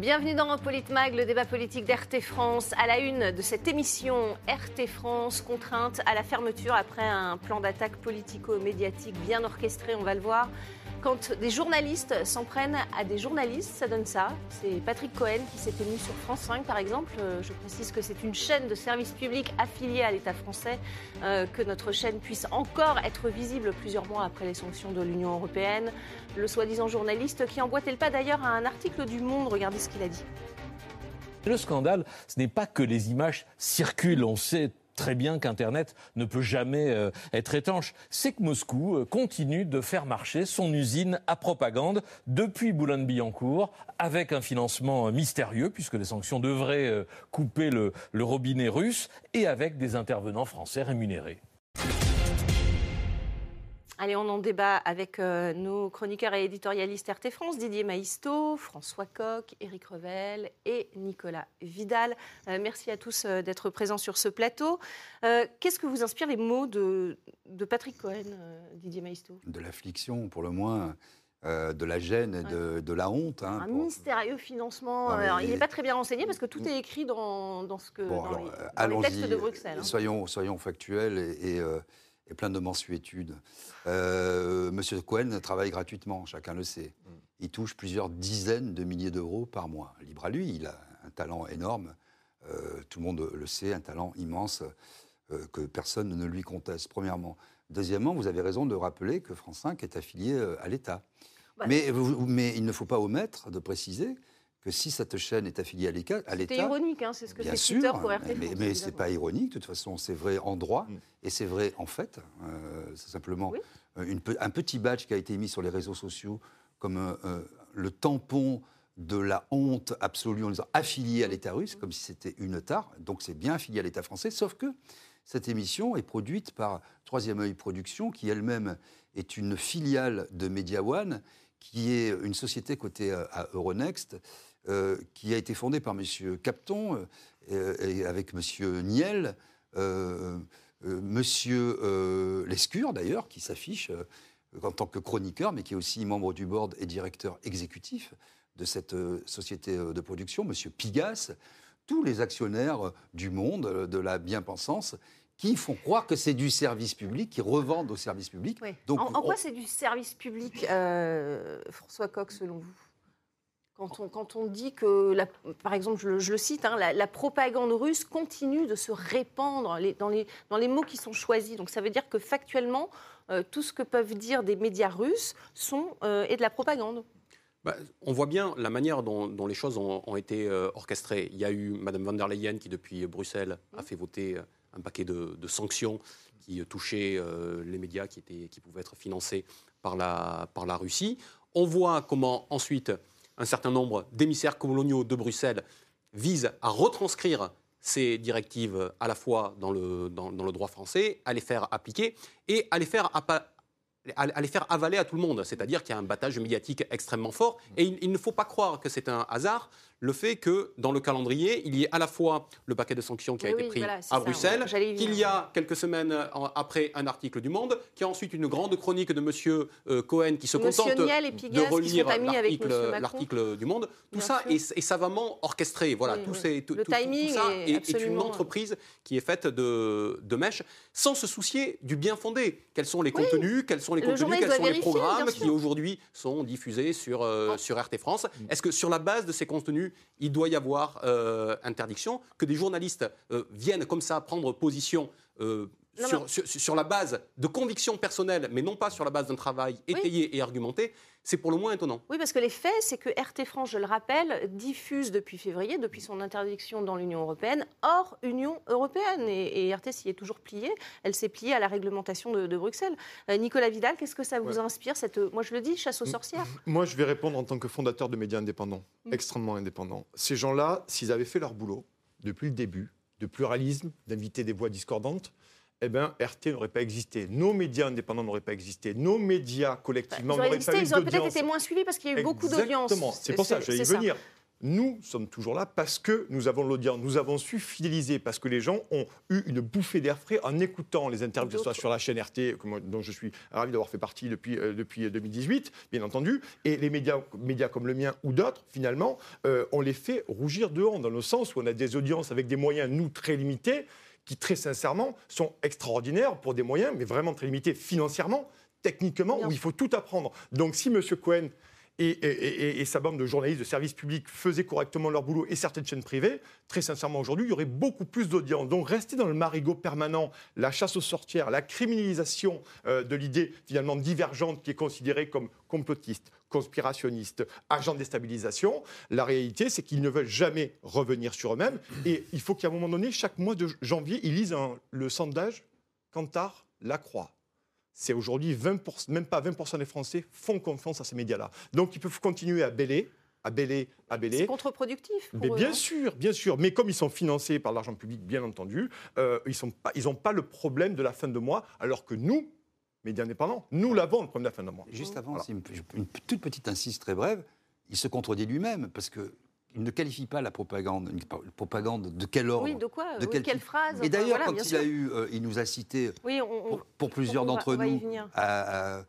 Bienvenue dans Politmag, le débat politique d'RT France. À la une de cette émission, RT France contrainte à la fermeture après un plan d'attaque politico-médiatique bien orchestré, on va le voir. Quand des journalistes s'en prennent à des journalistes, ça donne ça. C'est Patrick Cohen qui s'est ému sur France 5, par exemple. Euh, je précise que c'est une chaîne de service public affiliée à l'État français, euh, que notre chaîne puisse encore être visible plusieurs mois après les sanctions de l'Union européenne. Le soi-disant journaliste qui emboîtait le pas d'ailleurs à un article du Monde. Regardez ce qu'il a dit. Le scandale, ce n'est pas que les images circulent. On sait très bien qu'Internet ne peut jamais euh, être étanche. C'est que Moscou euh, continue de faire marcher son usine à propagande depuis Boulogne-Billancourt avec un financement euh, mystérieux puisque les sanctions devraient couper le robinet russe et avec des intervenants français rémunérés. Allez, on en débat avec euh, nos chroniqueurs et éditorialistes RT France, Didier Maïsto, François Coq, Éric Revel et Nicolas Vidal. Euh, merci à tous euh, d'être présents sur ce plateau. Qu'est-ce que vous inspirent les mots de, Patrick Cohen, Didier Maïsto De l'affliction, pour le moins. de la gêne et de, la honte. Hein, un mystérieux financement. il n'est pas très bien renseigné parce que tout est écrit dans, ce que, les, textes de Bruxelles. Hein. Soyons, soyons factuels et, et plein de mensuétudes. Euh, Monsieur Cohen travaille gratuitement, chacun le sait. Mm. Il touche plusieurs dizaines de milliers d'euros par mois. Libre à lui, il a un talent énorme, euh, tout le monde le sait, un talent immense euh, que personne ne lui conteste, premièrement. Deuxièmement, vous avez raison de rappeler que France 5 est affilié à l'État. Bah, mais, mais, il ne faut pas omettre de préciser que si cette chaîne est affiliée à l'État... C'est ironique, hein, c'est ce que c'est sûr, pour RT Mais, mais ce n'est pas ironique, de toute façon, c'est vrai en droit, mm. et c'est vrai en fait. Euh, c'est simplement une, un petit badge qui a été mis sur les réseaux sociaux comme euh, euh, le tampon de la honte absolue en disant affilié à l'État russe, comme si c'était une tare. Donc c'est bien affilié à l'État français, sauf que cette émission est produite par Troisième œil Productions, qui elle-même est une filiale de Media One, qui est une société cotée à Euronext, euh, qui a été fondé par M. Capton euh, et avec M. Niel, euh, M. Lescure d'ailleurs, qui s'affiche en tant que chroniqueur, mais qui est aussi membre du board et directeur exécutif de cette société de production, M. Pigas, tous les actionnaires du monde, de la bien-pensance, qui font croire que c'est du service public, qui revendent au service public. Donc, en, quoi c'est du service public, François Coq, selon vous? Quand on, dit que, par exemple, je, le cite, hein, la, propagande russe continue de se répandre dans, les, mots qui sont choisis. Donc ça veut dire que factuellement, euh, tout ce que peuvent dire des médias russes sont, euh, est de la propagande. Bah, on voit bien la manière dont, les choses ont, été euh, orchestrées. Il y a eu Mme von der Leyen qui, depuis Bruxelles, a fait voter un paquet de, sanctions qui touchaient les médias qui, étaient, qui pouvaient être financés par la, par la Russie. On voit comment ensuite un certain nombre d'émissaires coloniaux de Bruxelles visent à retranscrire ces directives à la fois dans le, droit français, à les faire appliquer et à les faire à, les faire avaler à tout le monde. C'est-à-dire qu'il y a un battage médiatique extrêmement fort. Et il ne faut pas croire que c'est un hasard le fait que dans le calendrier, il y ait à la fois le paquet de sanctions qui a été pris à Bruxelles, qu'il y a quelques semaines après un article du Monde, qu'il y a ensuite une grande chronique de M. Euh, Cohen qui se contente de relire l'article du Monde. Tout ça est, savamment orchestré. Voilà, tout, le timing ça est, une entreprise qui est faite de, de mèches, sans se soucier du bien fondé. Quels sont les contenus, quels sont les contenus, quels sont les programmes qui aujourd'hui sont diffusés sur, euh, sur RT France. Est-ce que sur la base de ces contenus, il doit y avoir euh, interdiction. Que des journalistes euh, viennent comme ça prendre position euh, sur, la base de convictions personnelles, mais non pas sur la base d'un travail étayé et argumenté, c'est pour le moins étonnant. Oui, parce que les faits, c'est que RT France, je le rappelle, diffuse depuis février, depuis son interdiction dans l'Union européenne, hors Union européenne. Et, RT s'y est toujours pliée. Elle s'est pliée à la réglementation de, Bruxelles. Euh, Nicolas Vidal, qu'est-ce que ça vous inspire, cette, moi je le dis, chasse aux sorcières Moi, je vais répondre en tant que fondateur de médias indépendants, mm. extrêmement indépendants. Ces gens-là, s'ils avaient fait leur boulot depuis le début, de pluralisme, d'inviter des voix discordantes, eh bien, RT n'aurait pas existé. Nos médias indépendants n'auraient pas existé. Nos médias collectivement n'auraient pas existé, Ils auraient peut-être été moins suivis parce qu'il y a eu beaucoup d'audience. Exactement. C'est pour ça, j'allais y venir. nous sommes toujours là parce que nous avons l'audience, nous avons su fidéliser, parce que les gens ont eu une bouffée d'air frais en écoutant les interviews, que ce soit sur la chaîne RT, dont je suis ravi d'avoir fait partie depuis, euh, depuis 2018, bien entendu, et les médias, médias comme le mien ou d'autres, finalement, euh, on les fait rougir de honte, dans le sens où on a des audiences avec des moyens, nous, très limités, qui, très sincèrement, sont extraordinaires pour des moyens, mais vraiment très limités financièrement, techniquement, où il faut tout apprendre. Donc si M. Cohen et, sa bande de journalistes de services publics faisaient correctement leur boulot et certaines chaînes privées, très sincèrement aujourd'hui, il y aurait beaucoup plus d'audience. Donc rester dans le marigot permanent, la chasse aux sorcières, la criminalisation euh, de l'idée finalement divergente qui est considérée comme complotiste, conspirationniste, agent de déstabilisation, la réalité c'est qu'ils ne veulent jamais revenir sur eux-mêmes et il faut qu'à un moment donné, chaque mois de janvier, ils lisent le sondage Cantar Lacroix c'est aujourd'hui 20%, même pas 20% des Français font confiance à ces médias-là. Donc ils peuvent continuer à bêler, à bêler, à bêler. C'est contre-productif. Mais bien hein. sûr, bien sûr. Mais comme ils sont financés par l'argent public, bien entendu, euh, ils n'ont pas, pas le problème de la fin de mois, alors que nous, médias indépendants, nous l'avons le problème de la fin de mois. Juste avant, une, une, toute petite insiste très brève, il se contredit lui-même, parce que il ne qualifie pas la propagande, une propagande de quel ordre Oui, de quoi De quelle phrase Et d'ailleurs, quand il a eu, euh, il nous a cité, pour, plusieurs d'entre nous, à,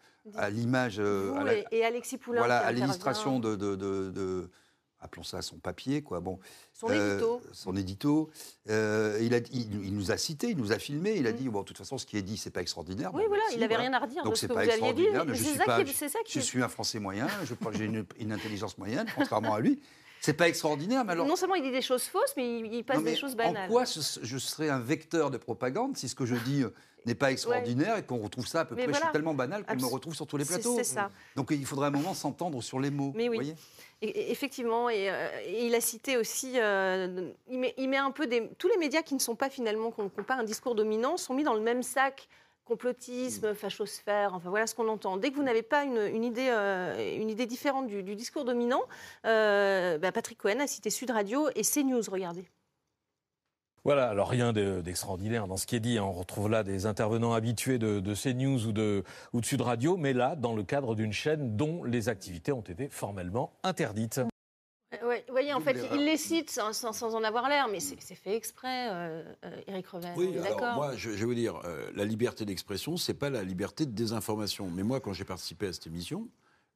l'image, euh, et, Alexis Poulain, voilà, à l'illustration de, de, appelons ça son papier, quoi. Bon, son euh, édito. Son édito. il, a, il, nous a cité, il nous a filmé, il a mm. dit bon, de toute façon, ce qui est dit, c'est pas extraordinaire. Oui, voilà, il n'avait rien à redire. Donc c'est pas extraordinaire. Je, suis, pas, je suis un Français moyen, j'ai une, une intelligence moyenne, contrairement à lui. C'est pas extraordinaire, mais alors. Non seulement il dit des choses fausses, mais il, passe des choses banales. En quoi je serais un vecteur de propagande si ce que je dis euh, n'est pas extraordinaire et qu'on retrouve ça à peu près. Je suis tellement banal qu'on me retrouve sur tous les plateaux. C'est ça. Donc il faudrait un moment s'entendre sur les mots. Mais oui. Voyez effectivement, et, euh, il a cité aussi, euh, il, met, il, met, un peu des, tous les médias qui ne sont pas finalement, n'ont pas un discours dominant, sont mis dans le même sac complotisme, fachosphère, enfin voilà ce qu'on entend. Dès que vous n'avez pas une, idée, euh, une idée différente du, discours dominant, bah, Patrick Cohen a cité Sud Radio et CNews, regardez. Voilà, alors rien d'extraordinaire dans ce qui est dit. Hein. On retrouve là des intervenants habitués de, de CNews ou de, ou de Sud Radio, mais là, dans le cadre d'une chaîne dont les activités ont été formellement interdites. Ouais, vous voyez, en fait, il les cite sans, en avoir l'air, mais c'est fait exprès, euh, Eric euh, Revel. Oui, alors moi, je, vais vous dire, euh, la liberté d'expression, c'est pas la liberté de désinformation. Mais moi, quand j'ai participé à cette émission,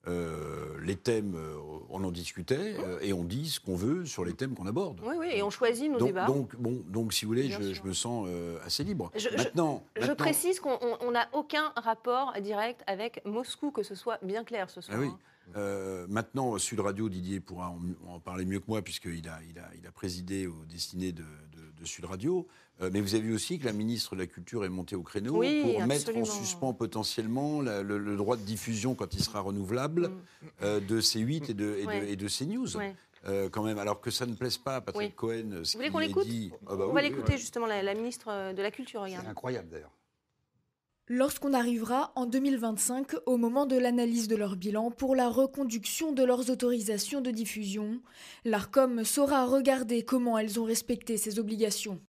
euh, les thèmes, on en discutait et on dit ce qu'on veut sur les thèmes qu'on aborde. Oui, oui, et on choisit nos donc, débats. Donc, bon, donc, si vous voulez, je, me sens assez libre. Je, maintenant, je, précise qu'on n'a aucun rapport direct avec Moscou, que ce soit bien clair ce soir. Ah oui. Hein. Euh, maintenant, Sud Radio, Didier pourra en, parler mieux que moi, puisqu'il a, il a, il a présidé aux destinées de, Sud Radio. Euh, mais vous avez vu aussi que la ministre de la Culture est montée au créneau pour mettre en suspens potentiellement le, droit de diffusion, quand il sera renouvelable, mm. euh, de C8 et de, et de, CNews. quand même, alors que ça ne plaise pas à Patrick Cohen. Ce vous voulez qu'on l'écoute ah bah On va l'écouter justement, la, la, ministre de la Culture. C'est incroyable d'ailleurs. Lorsqu'on arrivera en 2025 au moment de l'analyse de leur bilan pour la reconduction de leurs autorisations de diffusion, l'ARCOM saura regarder comment elles ont respecté ces obligations.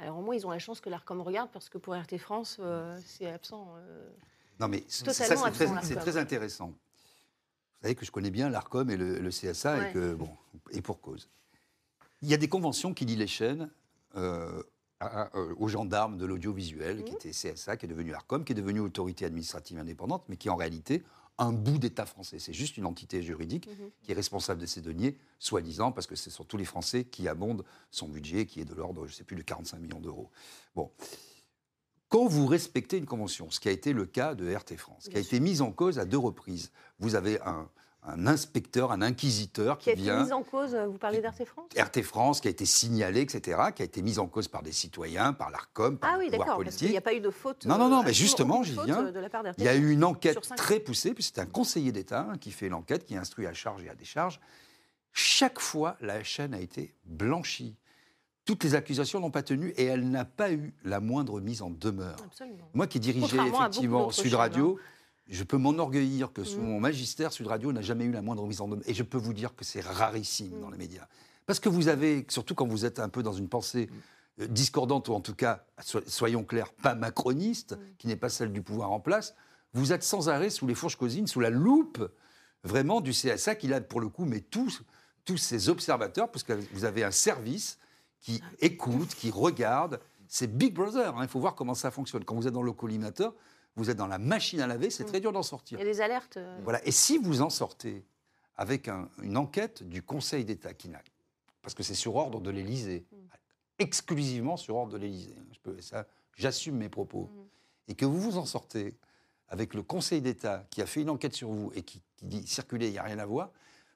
Alors au moins ils ont la chance que l'ARCOM regarde parce que pour RT France euh, c'est absent. Euh, non mais ça c'est très, intéressant. Vous savez que je connais bien l'ARCOM et le, CSA et que bon et pour cause. Il y a des conventions qui lient les chaînes. Euh, aux gendarmes de l'audiovisuel, qui mmh. était CSA, qui est devenu ARCOM, qui est devenu autorité administrative indépendante, mais qui en réalité un bout d'État français. C'est juste une entité juridique mmh. qui est responsable de ces deniers, soi-disant, parce que ce sont tous les Français qui abondent son budget, qui est de l'ordre, je ne sais plus, de 45 millions d'euros. Bon. Quand vous respectez une convention, ce qui a été le cas de RT France, qui a été mise en cause à deux reprises, vous avez un, un inspecteur, un inquisiteur qui, qui a été mis en cause, euh, vous parlez d'RT France? RT France, qui a été signalé, etc., qui a été mis en cause par des citoyens, par l'ARCOM, par ah, oui, pouvoir politique. Il n'y a pas eu de faute. Non, non, non, euh, mais justement, j'y viens. Il y a eu une enquête très poussée, puis c'est un conseiller d'État hein, qui fait l'enquête, qui instruit à charge et à décharge. Chaque fois, la chaîne a été blanchie. Toutes les accusations n'ont pas tenu et elle n'a pas eu la moindre mise en demeure. Absolument. Moi qui dirigeais effectivement Sud Radio, hein je peux m'enorgueillir que sous mm. mon magistère, Sud Radio n'a jamais eu la moindre mise en demeure. Et je peux vous dire que c'est rarissime mm. dans les médias. Parce que vous avez, surtout quand vous êtes un peu dans une pensée mm. euh, discordante, ou en tout cas, soyons clairs, pas macroniste, qui n'est pas celle du pouvoir en place, vous êtes sans arrêt sous les fourches cosines, sous la loupe vraiment du CSA qu'il a pour le coup, mais tous, tous ces observateurs, parce que vous avez un service qui écoute, qui regarde. C'est Big Brother, hein. il faut voir comment ça fonctionne. Quand vous êtes dans le collimateur, vous êtes dans la machine à laver, c'est très dur d'en sortir. Il y a des alertes. Euh. Voilà. Et si vous en sortez avec une enquête du Conseil d'État, qui n'a, parce que c'est sur ordre de l'Élysée, mm. exclusivement sur ordre de l'Élysée, ça, j'assume mes propos, mm. et que vous vous en sortez avec le Conseil d'État qui a fait une enquête sur vous et qui, dit circuler, il n'y a rien à voir,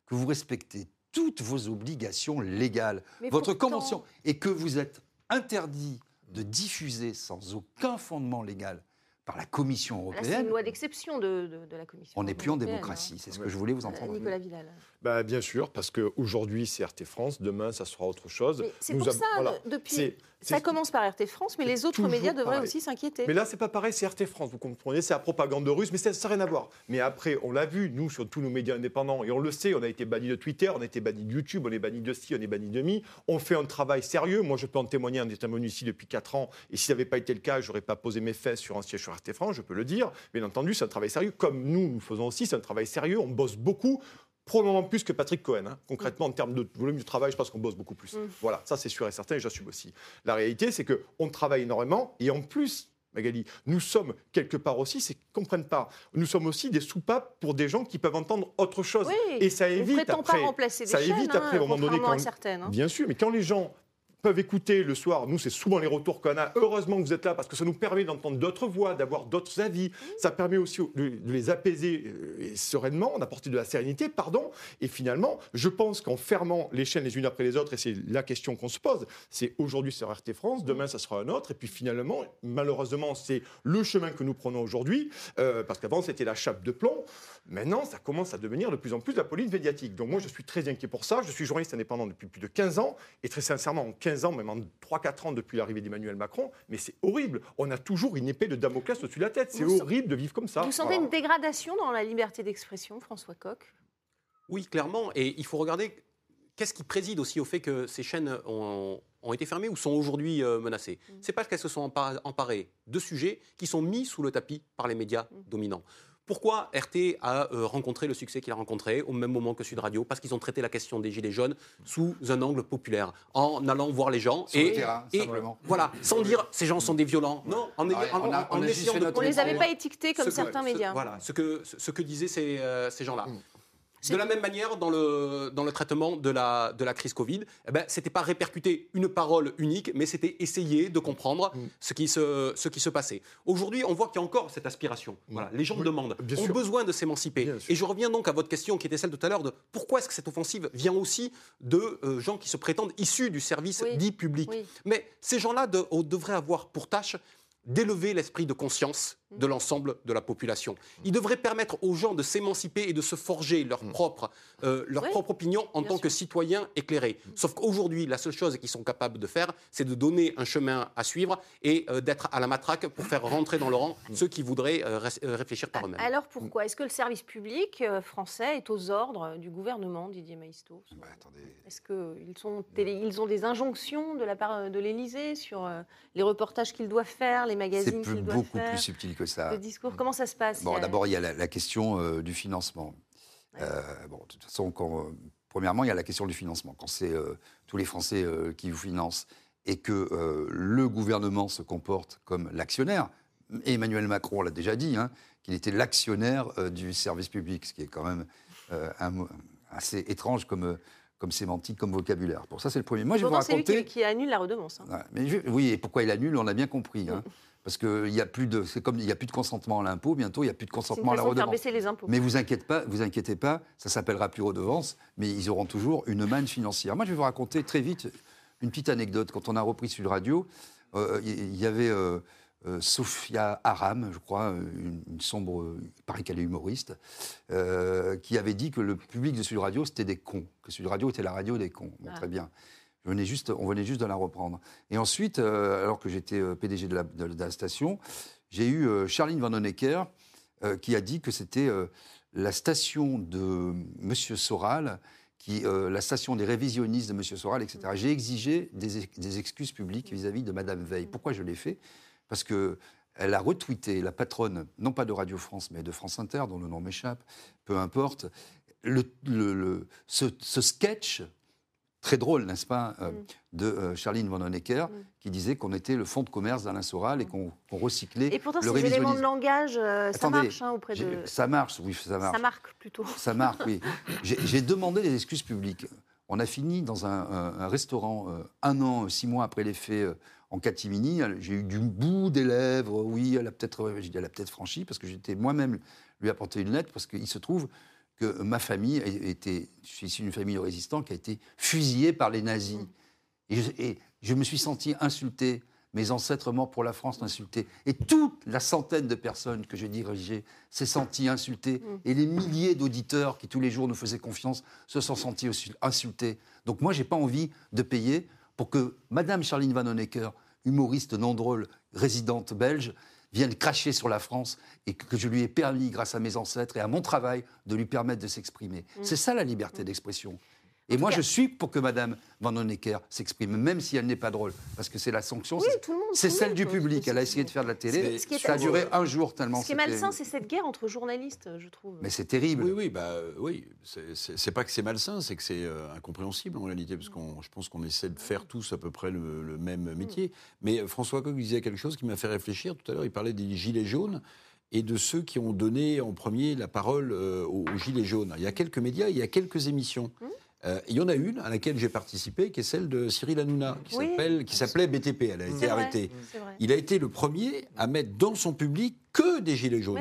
que vous respectez toutes vos obligations légales, votre convention, et que vous êtes interdit de diffuser sans aucun fondement légal par la Commission européenne. C'est une loi d'exception de, la Commission. On n'est plus en démocratie, c'est ce que je voulais vous entendre. Nicolas Villal. Bah, bien sûr, parce qu'aujourd'hui c'est RT France, demain ça sera autre chose. C'est pour ça, depuis, ça commence par RT France, mais les autres médias devraient aussi s'inquiéter. Mais là c'est pas pareil, c'est RT France, vous comprenez, c'est la propagande russe, mais ça n'a rien à voir. Mais après, on l'a vu, nous, sur tous nos médias indépendants, et on le sait, on a été banni de Twitter, on a été banni de YouTube, on est banni de ci, on est banni de mi. On fait un travail sérieux. Moi, je peux en témoigner en étant ici depuis 4 ans, et si ça n'avait pas été le cas, j'aurais pas posé mes fesses sur un siège sur RT France, je peux le dire. Bien entendu, c'est un travail sérieux, comme nous, nous faisons aussi, c'est un travail sérieux, on bosse beaucoup probablement plus que Patrick Cohen. Hein. Concrètement, en termes de volume du travail, je pense qu'on bosse beaucoup plus. Mm. Voilà, ça c'est sûr et certain et j'assume aussi. La réalité, c'est qu'on travaille énormément et en plus, Magali, nous sommes quelque part aussi, c'est qu'ils ne comprennent pas, nous sommes aussi des soupapes pour des gens qui peuvent entendre autre chose. et ça évite après, pas remplacer ça évite après, hein, à un moment donné, quand, certaines, hein. bien sûr, mais quand les gens peuvent écouter le soir. Nous, c'est souvent les retours qu'on a. Heureusement que vous êtes là parce que ça nous permet d'entendre d'autres voix, d'avoir d'autres avis. Ça permet aussi de les apaiser euh, sereinement, d'apporter de la sérénité, pardon. Et finalement, je pense qu'en fermant les chaînes les unes après les autres, et c'est la question qu'on se pose, c'est aujourd'hui sur RT France, demain ça sera un autre. Et puis finalement, malheureusement, c'est le chemin que nous prenons aujourd'hui, euh, parce qu'avant c'était la chape de plomb. Maintenant, ça commence à devenir de plus en plus la police médiatique. Donc moi, je suis très inquiet pour ça. Je suis journaliste indépendant depuis plus de 15 ans, et très sincèrement, en 15 ans, même en 3-4 ans depuis l'arrivée d'Emmanuel Macron, mais c'est horrible. On a toujours une épée de Damoclès au-dessus de la tête. C'est horrible de vivre comme ça. Vous sentez une dégradation dans la liberté d'expression, François Coq? Oui, clairement. Et il faut regarder qu'est-ce qui préside aussi au fait que ces chaînes ont, été fermées ou sont aujourd'hui euh, menacées mm. C'est parce qu'elles se sont emparées de sujets qui sont mis sous le tapis par les médias mm. dominants. Pourquoi RT a euh, rencontré le succès qu'il a rencontré au même moment que Sud Radio? Parce qu'ils ont traité la question des gilets jaunes sous un angle populaire, en allant voir les gens et, simplement. voilà, sans dire ces gens sont des violents. Non, en, on, les avait pas étiquetés comme certains médias. Voilà, ce que ce que disaient ces, euh, ces gens-là. Mm. De la même manière, dans le, dans le traitement de la, de la crise Covid, eh ben, ce n'était pas répercuter une parole unique, mais c'était essayer de comprendre mm. ce, qui se, ce qui se passait. Aujourd'hui, on voit qu'il y a encore cette aspiration. Mm. Voilà, les gens demandent, ont besoin de s'émanciper. Et je reviens donc à votre question qui était celle tout à l'heure de pourquoi est-ce que cette offensive vient aussi de euh, gens qui se prétendent issus du service dit public. Mais ces gens-là devraient avoir pour tâche d'élever l'esprit de conscience de l'ensemble de la population. Il devrait permettre aux gens de s'émanciper et de se forger leur mm. propre, euh, leur propre opinion en tant que citoyens éclairés. Mm. Sauf qu'aujourd'hui, la seule chose qu'ils sont capables de faire, c'est de donner un chemin à suivre et euh, d'être à la matraque pour faire rentrer dans le rang mm. ceux qui voudraient euh, réfléchir par eux-mêmes. Alors pourquoi? Est-ce que le service public français est aux ordres du gouvernement, Didier Maistot bah, Est-ce qu'ils ils ont des injonctions de la part de l'Élysée sur les reportages qu'ils doivent faire, les magazines qu'ils doivent faire? C'est beaucoup plus subtil que ça. Le discours, comment ça se passe Bon, d'abord, il y a la, question euh, du financement. Euh, bon, de toute façon, quand, euh, premièrement, il y a la question du financement. Quand c'est tous les Français qui vous financent et que le gouvernement se comporte comme l'actionnaire, Emmanuel Macron l'a déjà dit, hein, qu'il était l'actionnaire du service public, ce qui est quand même assez étrange comme comme sémantique, comme vocabulaire. Pour ça, c'est le premier. Moi, je vais vous raconter. C'est lui qui, annule la redevance. Hein. mais oui, et pourquoi il annule, on a bien compris. Hein. Parce qu'il n'y a plus de, c'est comme il n'y a plus de consentement à l'impôt. Bientôt, il n'y a plus de consentement à la redevance. baisser les impôts. Mais vous inquiétez pas, vous inquiétez pas, ça s'appellera plus redevance, mais ils auront toujours une manne financière. Moi, je vais vous raconter très vite une petite anecdote. Quand on a repris Sud Radio, euh, il y, avait euh, euh, Sophia Aram, je crois, une, sombre, il paraît qu'elle est humoriste, qui avait dit que le public de Sud Radio c'était des cons, que Sud Radio était la radio des cons. Ah. Très bien juste, on venait juste de la reprendre. Et ensuite, euh, alors que j'étais euh, PDG de la, station, j'ai eu euh, Charline Van Honecker qui a dit que c'était la station de M. Soral, qui, la station des révisionnistes de M. Soral, etc. J'ai exigé des, excuses publiques vis-à-vis de Mme Veil. Pourquoi je l'ai fait? Parce que elle a retweeté, la patronne, non pas de Radio France, mais de France Inter, dont le nom m'échappe, peu importe, le, ce, sketch très drôle, n'est-ce pas, euh, mm. de euh, Charline Van Honecker, mm. qui disait qu'on était le fonds de commerce d'Alain Soral et qu'on recyclait et pourtant, le ces éléments de langage, euh, ça marche hein, auprès de... Ça marche, oui, ça marche. Ça marque plutôt. Ça marque, oui. J'ai demandé des excuses publiques. On a fini dans un, restaurant un an, six mois après les faits en catimini. J'ai eu du bout des lèvres, oui, elle a peut-être peut franchi, parce que j'étais moi-même lui apporter une lettre, parce qu'il se trouve que ma famille était, je suis issu d'une famille de résistants qui a été fusillée par les nazis. Et je, me suis senti insulté. Mes ancêtres morts pour la France insultés. Et toute la centaine de personnes que j'ai dirigées s'est sentie insultée. Mm. Et les milliers d'auditeurs qui tous les jours nous faisaient confiance se sont sentis insultés. Donc moi, je n'ai pas envie de payer pour que Madame Charline Van Honecker, humoriste non drôle, résidente belge, vienne cracher sur la France et que je lui ai permis, grâce à mes ancêtres et à mon travail, de lui permettre de s'exprimer. Mm. C'est ça la liberté d'expression. Et moi, je suis pour que Mme Van Honecker s'exprime, même si elle n'est pas drôle, parce que c'est la sanction, c'est celle du public. Elle a essayé de faire de la télé, ça a duré un jour tellement. Ce qui est malsain, c'est cette guerre entre journalistes, je trouve. Mais c'est terrible. Oui, oui, bah, oui. C'est pas que c'est malsain, c'est que c'est euh, incompréhensible en réalité, parce que je pense qu'on essaie de faire tous à peu près le, même métier. Mais euh, François Coq disait quelque chose qui m'a fait réfléchir tout à l'heure. Il parlait des gilets jaunes et de ceux qui ont donné en premier la parole euh, aux, Gilets jaunes. Il y a quelques médias, il y a quelques émissions. Mmh. Euh, il y en a une à laquelle j'ai participé, qui est celle de Cyril Hanouna, qui qui s'appelait BTP. Elle a été arrêtée. Il a été le premier à mettre dans son public que des gilets jaunes.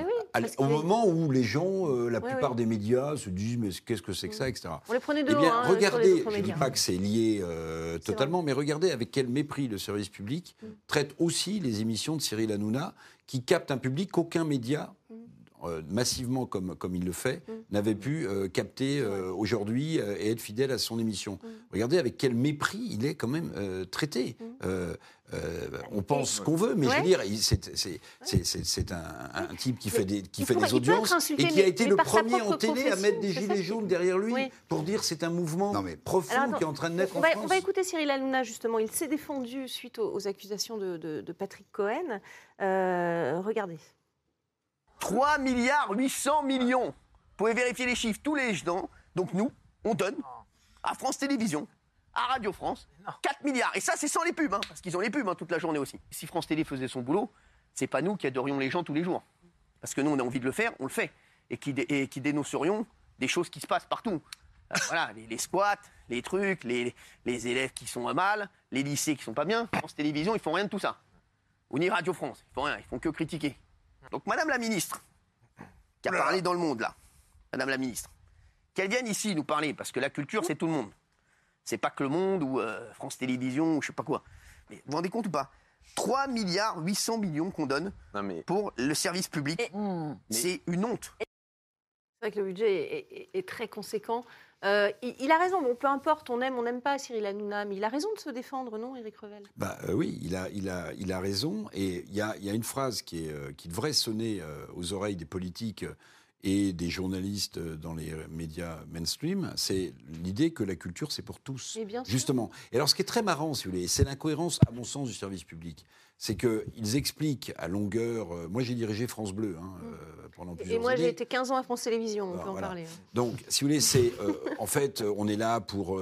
au moment où les gens, euh, la plupart des médias se disent mais qu'est-ce que c'est que ça, etc. On les prenait de eh bien, hein, regardez, je ne dis pas que c'est lié euh, totalement, mais regardez avec quel mépris le service public mm. traite aussi les émissions de Cyril Hanouna, qui captent un public qu'aucun média mm. Euh, massivement comme, comme il le fait, mm. n'avait pu euh, capter euh, aujourd'hui et être fidèle à son émission. Mm. Regardez avec quel mépris il est quand même traité. Mm. on pense ce qu'on veut, mais je veux dire, c'est un, un, type qui fait des, qui fait des audiences et qui a été le premier en télé à mettre des gilets jaunes derrière lui pour dire c'est un mouvement profond qui est en train de naître on en va, France. On va écouter Cyril Hanouna justement. Il s'est défendu suite aux, accusations de, de, Patrick Cohen. regardez. 3 milliards 800 millions. Vous pouvez vérifier les chiffres tous les ans. Donc nous, on donne à France Télévisions, à Radio France, 4 milliards. Et ça, c'est sans les pubs, hein, parce qu'ils ont les pubs hein, toute la journée aussi. Si France Télé faisait son boulot, c'est pas nous qui adorions les gens tous les jours. Parce que nous, on a envie de le faire, on le fait. Et qui, qui dénoncerions des choses qui se passent partout. Euh, voilà, les, squats, les trucs, les, les, élèves qui sont mal, les lycées qui sont pas bien. France Télévisions, ils font rien de tout ça. Ou ni Radio France, ils font rien, ils font que critiquer. Donc, Madame la ministre, qui a parlé dans le monde, là, Madame la ministre, qu'elle vienne ici nous parler, parce que la culture, c'est tout le monde. C'est pas que le monde ou euh, France Télévisions ou je sais pas quoi. Mais vous vous rendez compte ou pas? 3 milliards 800 millions qu'on donne pour le service public. C'est une honte. C'est vrai que le budget est très conséquent. Euh, il, a raison, bon, peu importe, on aime, on n'aime pas Cyril Hanouna, mais il a raison de se défendre, non, Éric Revel? Bah, euh, Oui, il a, il, a, il a raison. Et il y a, y a, une phrase qui, est, euh, qui devrait sonner aux oreilles des politiques et des journalistes dans les médias mainstream, c'est l'idée que la culture, c'est pour tous. justement. Et alors, ce qui est très marrant, si vous voulez, c'est l'incohérence, à mon sens, du service public c'est qu'ils expliquent à longueur. Euh, moi, j'ai dirigé France Bleu hein, mm. euh, pendant plusieurs années. Et moi, j'ai été 15 ans à France Télévisions, on peut en parler. Hein. Donc, si vous voulez, c'est. Euh, en fait, on est là pour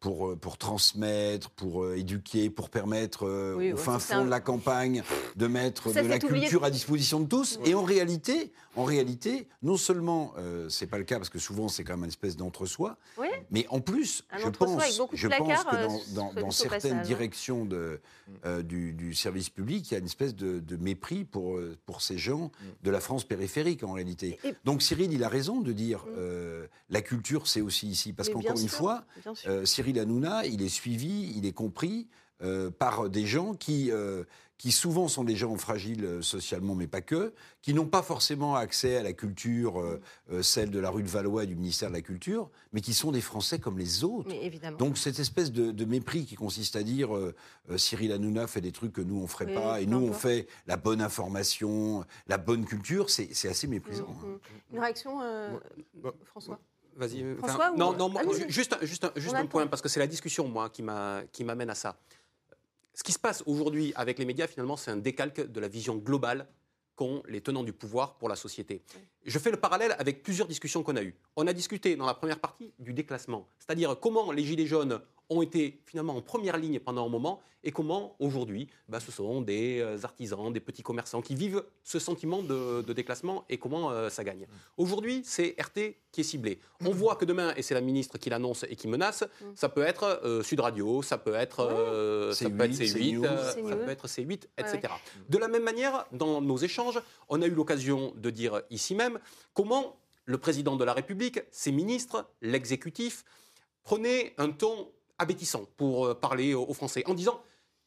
pour, euh, pour transmettre, pour euh, éduquer, pour permettre euh, au fin fond de la campagne de mettre de la culture à disposition de tous. Et en réalité, en réalité, non seulement c'est pas le cas parce que souvent c'est quand même une espèce d'entre-soi, mais en plus, je pense, je pense que dans, dans, certaines directions de, du, du, service public, il y a une espèce de, de, mépris pour, pour ces gens mm. de la France périphérique en réalité. Donc Cyril, il a raison de dire mm. la culture c'est aussi ici parce qu'encore une fois, Cyril Cyril Hanouna, il est suivi, il est compris euh, par des gens qui, euh, qui souvent sont des gens fragiles euh, socialement, mais pas que, qui n'ont pas forcément accès à la culture, celle de la rue de Valois et du ministère de la Culture, mais qui sont des Français comme les autres. Donc cette espèce de, mépris qui consiste à dire Cyril Hanouna fait des trucs que nous on ferait pas, et nous on fait la bonne information, la bonne culture, c'est assez méprisant. Mm, mm. Hein. Une réaction, François? Vas-y. non, non, juste, juste, juste un point, parce que c'est la discussion, moi, qui m'amène à ça. Ce qui se passe aujourd'hui avec les médias, finalement, c'est un décalque de la vision globale qu'ont les tenants du pouvoir pour la société. Je fais le parallèle avec plusieurs discussions qu'on a eues. On a discuté dans la première partie du déclassement, c'est-à-dire comment les Gilets jaunes ont été finalement en première ligne pendant un moment et comment aujourd'hui bah, ce sont des euh, artisans, des petits commerçants qui vivent ce sentiment de, déclassement et comment euh, ça gagne. Aujourd'hui, c'est RT qui est ciblé. On voit que demain, et c'est la ministre qui l'annonce et qui menace, ça peut être euh, Sud Radio, ça peut être, ça peut être C8, ça peut être C8, etc. De la même manière, dans nos échanges, on a eu l'occasion de dire ici même comment le président de la République, ses ministres, l'exécutif, prenaient un ton abétissant pour euh, parler aux Français, en disant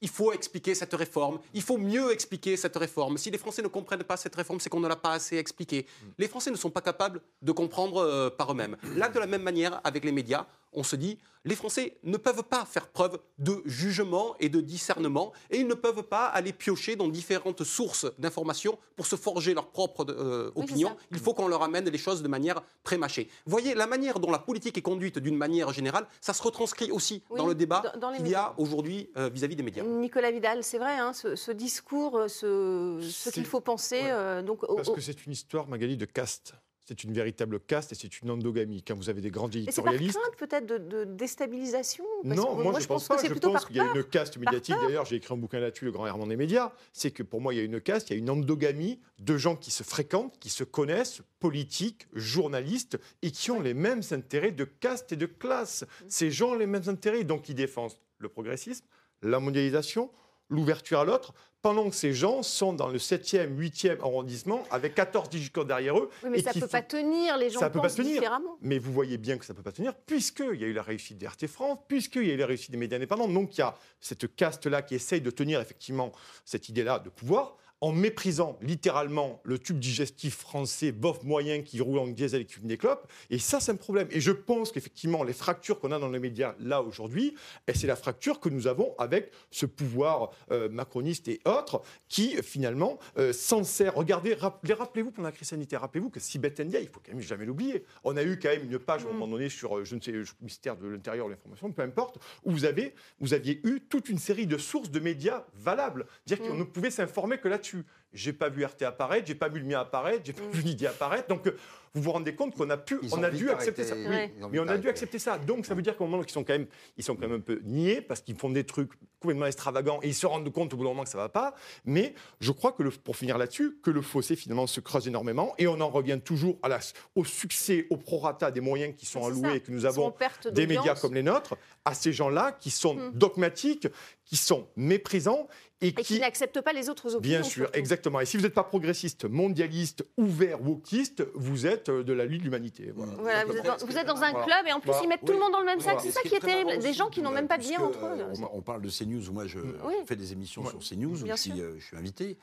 il faut expliquer cette réforme, il faut mieux expliquer cette réforme. Si les Français ne comprennent pas cette réforme, c'est qu'on ne l'a pas assez expliqué. Mm. Les Français ne sont pas capables de comprendre euh, par eux-mêmes. Là, de la même manière, avec les médias, on se dit, les Français ne peuvent pas faire preuve de jugement et de discernement, et ils ne peuvent pas aller piocher dans différentes sources d'informations pour se forger leur propre euh, opinion. Il faut qu'on leur amène les choses de manière prémâchée. Vous voyez, la manière dont la politique est conduite d'une manière générale, ça se retranscrit aussi dans le débat qu'il y a aujourd'hui euh, vis-à-vis des médias. Nicolas Vidal, c'est vrai, hein, ce, discours, euh, ce, qu'il faut penser. donc, Parce que c'est une histoire, Magali, de caste c'est une véritable caste et c'est une endogamie. Quand vous avez des grands éditorialistes. C'est pas peut-être de, déstabilisation? Non, moi, je, pense, pas. je pense qu'il y a une caste médiatique. D'ailleurs, j'ai écrit un bouquin là-dessus, Le Grand Herman des médias. C'est que pour moi, il y a une caste, il y a une endogamie de gens qui se fréquentent, qui se connaissent, politiques, journalistes, et qui ont les mêmes intérêts de caste et de classe. Mmh. Ces gens ont les mêmes intérêts, donc ils défendent le progressisme, la mondialisation, l'ouverture à l'autre, pendant que ces gens sont dans le 7e, 8e arrondissement avec 14 digicores derrière eux. Oui, mais ça ne peut pas tenir, les gens ça pensent peut pas différemment. Mais vous voyez bien que ça ne peut pas tenir, puisqu'il y a eu la réussite d'RT France, puisqu'il y a eu la réussite des médias indépendants. Donc il y a cette caste-là qui essaye de tenir effectivement cette idée-là de pouvoir en méprisant littéralement le tube digestif français bof moyen qui roule en diesel et qui fume des clopes. Et ça, c'est un problème. Et je pense qu'effectivement, les fractures qu'on a dans les médias là aujourd'hui, c'est la fracture que nous avons avec ce pouvoir euh, macroniste et autres qui finalement euh, s'en sert. Regardez, rappelez-vous pendant la crise sanitaire, rappelez-vous que Sibeth Ndiaye, il faut quand même jamais l'oublier. On a eu quand même une page à un moment donné sur, euh, je ne sais, le mystère de l'intérieur, l'information, peu importe, où vous, avez, vous aviez eu toute une série de sources de médias valables. Dire qu'on mm. ne pouvait s'informer que là-dessus. J'ai pas vu RT apparaître, j'ai pas vu le mien apparaître, j'ai pas mm. vu Nidia apparaître. Donc euh, vous vous rendez compte qu'on a pu, on a dû accepter ça. Oui, mais on a dû accepter ça. Donc ça veut dire qu'au moment où ils sont quand même, ils sont quand même un peu niais parce qu'ils font des trucs complètement extravagants et ils se rendent compte au bout d'un moment que ça va pas. Mais je crois que le, pour finir là-dessus, que le fossé finalement se creuse énormément et on en revient toujours à la, au succès, au prorata des moyens qui sont alloués et que nous avons des médias comme les nôtres, à ces gens-là qui sont mm. dogmatiques, qui sont méprisants et, qui, n'acceptent pas les autres opinions. Bien sûr, exactement. Et si vous n'êtes pas progressiste, mondialiste, ouvert, wokiste, vous êtes euh, de la lutte de l'humanité. Voilà. vous, êtes dans, un club et en plus ils mettent tout le monde dans le même sac. C'est ça qui est terrible. Des gens qui n'ont même pas de lien entre eux. Euh, on, parle de CNews. Moi, je fais des émissions sur CNews où euh, je suis invité.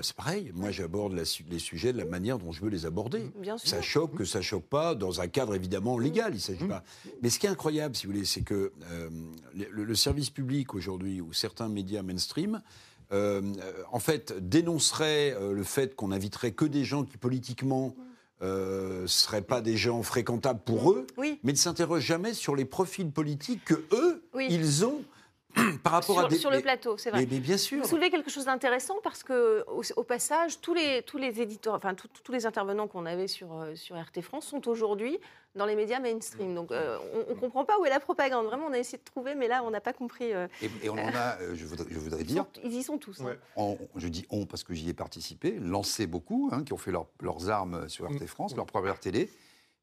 c'est pareil. Moi, j'aborde les sujets de la manière dont je veux les aborder. Ça choque que ça choque pas dans un cadre évidemment légal. Il s'agit pas. Mais ce qui est incroyable, si vous voulez, c'est que le service public aujourd'hui ou certains médias mainstream euh, en fait, dénoncerait euh, le fait qu'on inviterait que des gens qui politiquement ne euh, seraient pas des gens fréquentables pour eux, mais ne s'interrogent jamais sur les profils politiques que eux, ils ont par rapport sur, à des, sur le plateau, c'est vrai. Mais, bien sûr. Vous soulevez quelque chose d'intéressant parce que, au, passage, tous les, tous les éditeurs, enfin tous les intervenants qu'on avait sur, euh, sur RT France sont aujourd'hui dans les médias mainstream. Donc, euh, on ne comprend pas où est la propagande. Vraiment, on a essayé de trouver, mais là, on n'a pas compris. Euh, et, on en a, je voudrais, je voudrais dire. ils y sont tous. Hein. je dis on parce que j'y ai participé, lancé beaucoup, hein, qui ont fait leurs armes sur RT France, leur première télé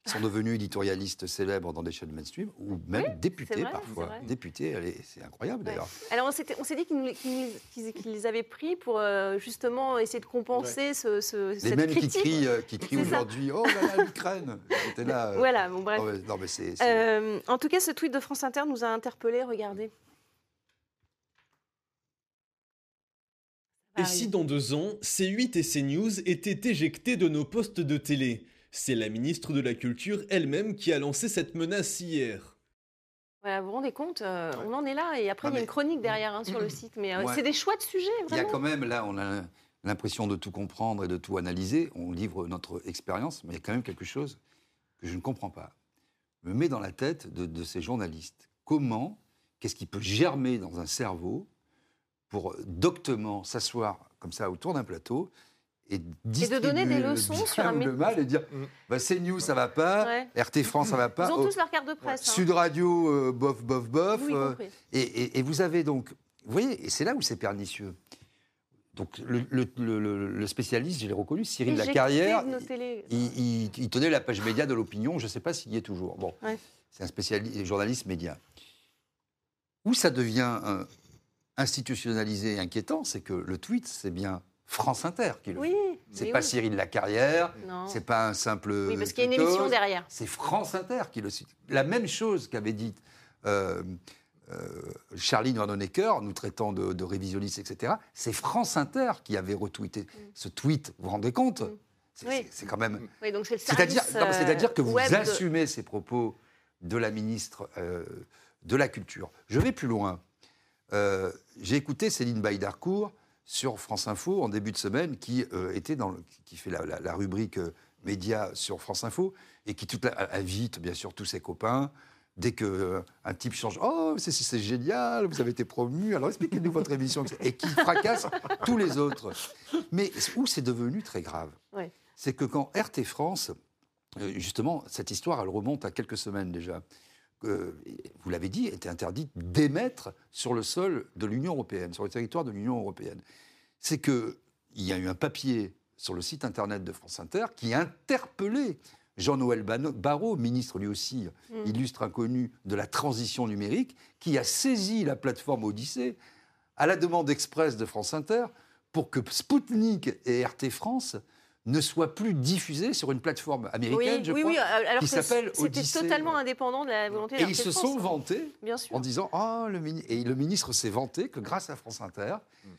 qui sont devenus éditorialistes célèbres dans des chaînes mainstream, ou même députés parfois. Députés, c'est incroyable d'ailleurs. Alors on s'est dit qu'ils les avaient pris pour euh, justement essayer de compenser ce, ce, Les mêmes qui crient, euh, qui crient aujourd'hui Oh là là, l'Ukraine là. Euh, voilà, bon bref. Non, mais en tout cas, ce tweet de France Inter nous a interpellés, regardez. Et si dans deux ans, C8 et CNews étaient éjectés de nos postes de télé? C'est la ministre de la Culture elle-même qui a lancé cette menace hier. vous vous rendez compte, euh, on en est là, et après il y a une chronique derrière hein, sur le site, mais euh, c'est des choix de sujets, Il y a quand même, là, on a l'impression de tout comprendre et de tout analyser, on livre notre expérience, mais il y a quand même quelque chose que je ne comprends pas. Je me mets dans la tête de, de ces journalistes. Comment, qu'est-ce qui peut germer dans un cerveau pour doctement s'asseoir comme ça autour d'un plateau et, de donner des leçons sur un le mal et dire mm. bah, CNews ça va pas, RT France ça va pas. Ils ont tous leur carte de presse. Hein. Sud Radio euh, bof bof bof. Euh, et, vous avez donc, vous voyez, et c'est là où c'est pernicieux. Donc le, spécialiste, je l'ai reconnu, Cyril Lacarrière, il, il, tenait la page média de l'opinion, je ne sais pas s'il y est toujours. Bon, c'est un spécialiste, journaliste média. Où ça devient euh, institutionnalisé et inquiétant, c'est que le tweet, c'est bien France Inter qui le oui, fait. C'est pas Cyril Lacarrière, c'est pas un simple. Oui, parce qu'il y a une émission derrière. C'est France Inter qui le cite. La même chose qu'avait dit euh, euh, Charlie nous traitant de, de révisionnistes, etc. C'est France Inter qui avait retweeté mm. ce tweet. Vous vous rendez compte mm. C'est quand même. Oui, donc c'est C'est-à-dire euh, que vous assumez ces propos de la ministre de la Culture. Je vais plus loin. J'ai écouté Céline Baïdarcourt sur France Info en début de semaine, qui, euh, était dans qui fait la, rubrique euh, médias sur France Info, et qui tout, invite bien sûr tous ses copains. Dès qu'un euh, un type change, oh, c'est génial, vous avez été promu, alors expliquez-nous votre émission, et qui fracasse tous les autres. Mais où c'est devenu très grave, c'est que quand RT France, justement, cette histoire, elle remonte à quelques semaines déjà, vous l'avez dit, était interdit d'émettre sur le sol de l'Union européenne, sur le territoire de l'Union européenne. C'est qu'il y a eu un papier sur le site internet de France Inter qui interpellait Jean-Noël Barrot, ministre lui aussi mm. illustre inconnu de la transition numérique, qui a saisi la plateforme Odyssée à la demande expresse de France Inter pour que Spoutnik et RT France ne soit plus diffusé sur une plateforme américaine, je crois, qui s'appelle Odyssey. C'était totalement indépendant de la volonté Et ils se sont vantés en disant oh, le et le ministre s'est vanté que grâce à France Inter, mm.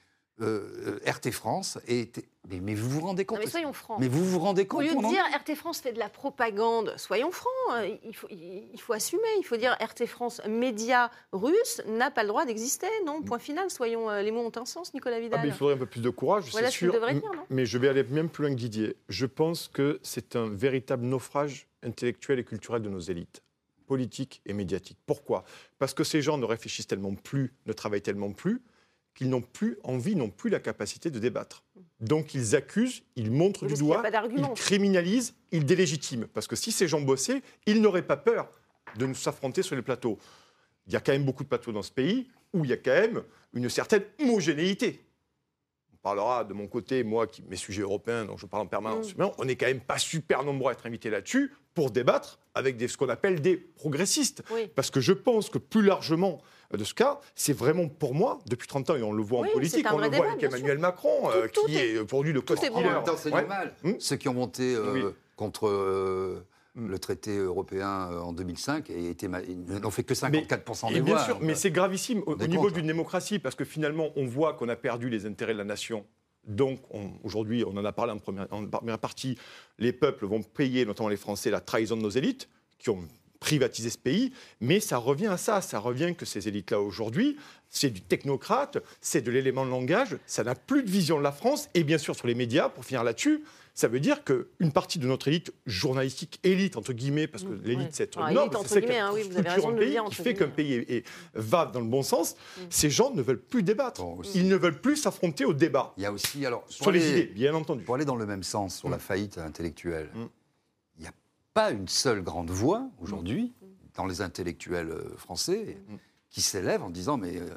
Euh, euh, RT France était. Mais, vous vous rendez compte mais soyons francs. Mais vous vous rendez compte Au lieu de dire RT France fait de la propagande, soyons francs. Euh, il faut, il faut assumer. Il faut dire RT France, média russe, n'a pas le droit d'exister. Non, point final. Soyons. les mots ont un sens, Nicolas Vidal. Ah, il faudrait un peu plus de courage, voilà ce sûr. dire, non mais je vais aller même plus loin que Didier. Je pense que c'est un véritable naufrage intellectuel et culturel de nos élites politiques et médiatiques. Pourquoi? Parce que ces gens ne réfléchissent tellement plus, ne travaillent tellement plus, qu'ils n'ont plus envie, n'ont plus la capacité de débattre. Donc ils accusent, ils montrent du doigt, ils criminalisent, ils délégitiment. Parce que si ces gens bossaient, ils n'auraient pas peur de nous s'affronter sur les plateaux. Il y a quand même beaucoup de plateaux dans ce pays où il y a quand même une certaine homogénéité. On parlera de mon côté, moi, qui mes sujets européens, dont je parle en permanence. Mm. On n'est quand même pas super nombreux à être invités là-dessus pour débattre avec des, ce qu'on appelle des progressistes. Parce que je pense que plus largement, de ce cas, c'est vraiment pour moi, depuis 30 ans, et on le voit en politique, on le voit avec Emmanuel Macron, euh, qui est, pour lui le coach C'est normal. Hmm Ceux qui ont monté euh, contre euh, le traité européen en 2005 et n'ont fait que 54% des bien Sûr, mais c'est gravissime au, niveau d'une démocratie, parce que finalement, on voit qu'on a perdu les intérêts de la nation. Donc, aujourd'hui, on en a parlé en première, en première partie, les peuples vont payer, notamment les Français, la trahison de nos élites, qui ont privatiser ce pays, mais ça revient à ça, ça revient que ces élites-là aujourd'hui, c'est du technocrate, c'est de l'élément de langage, ça n'a plus de vision de la France, et bien sûr sur les médias, pour finir là-dessus, ça veut dire qu'une partie de notre élite journalistique, élite entre guillemets, parce que mmh, l'élite c'est ah, noble, c'est ça hein, oui, vous avez raison de le dire, qui fait qu'un pays va dans le bon sens, mmh. ces gens ne veulent plus débattre, ils ne veulent plus s'affronter au débat. Il y a aussi, alors, sur les idées, bien entendu. Pour aller dans le même sens sur la faillite intellectuelle, pas une seule grande voix aujourd'hui dans les intellectuels euh, français qui s'élève en disant mais euh,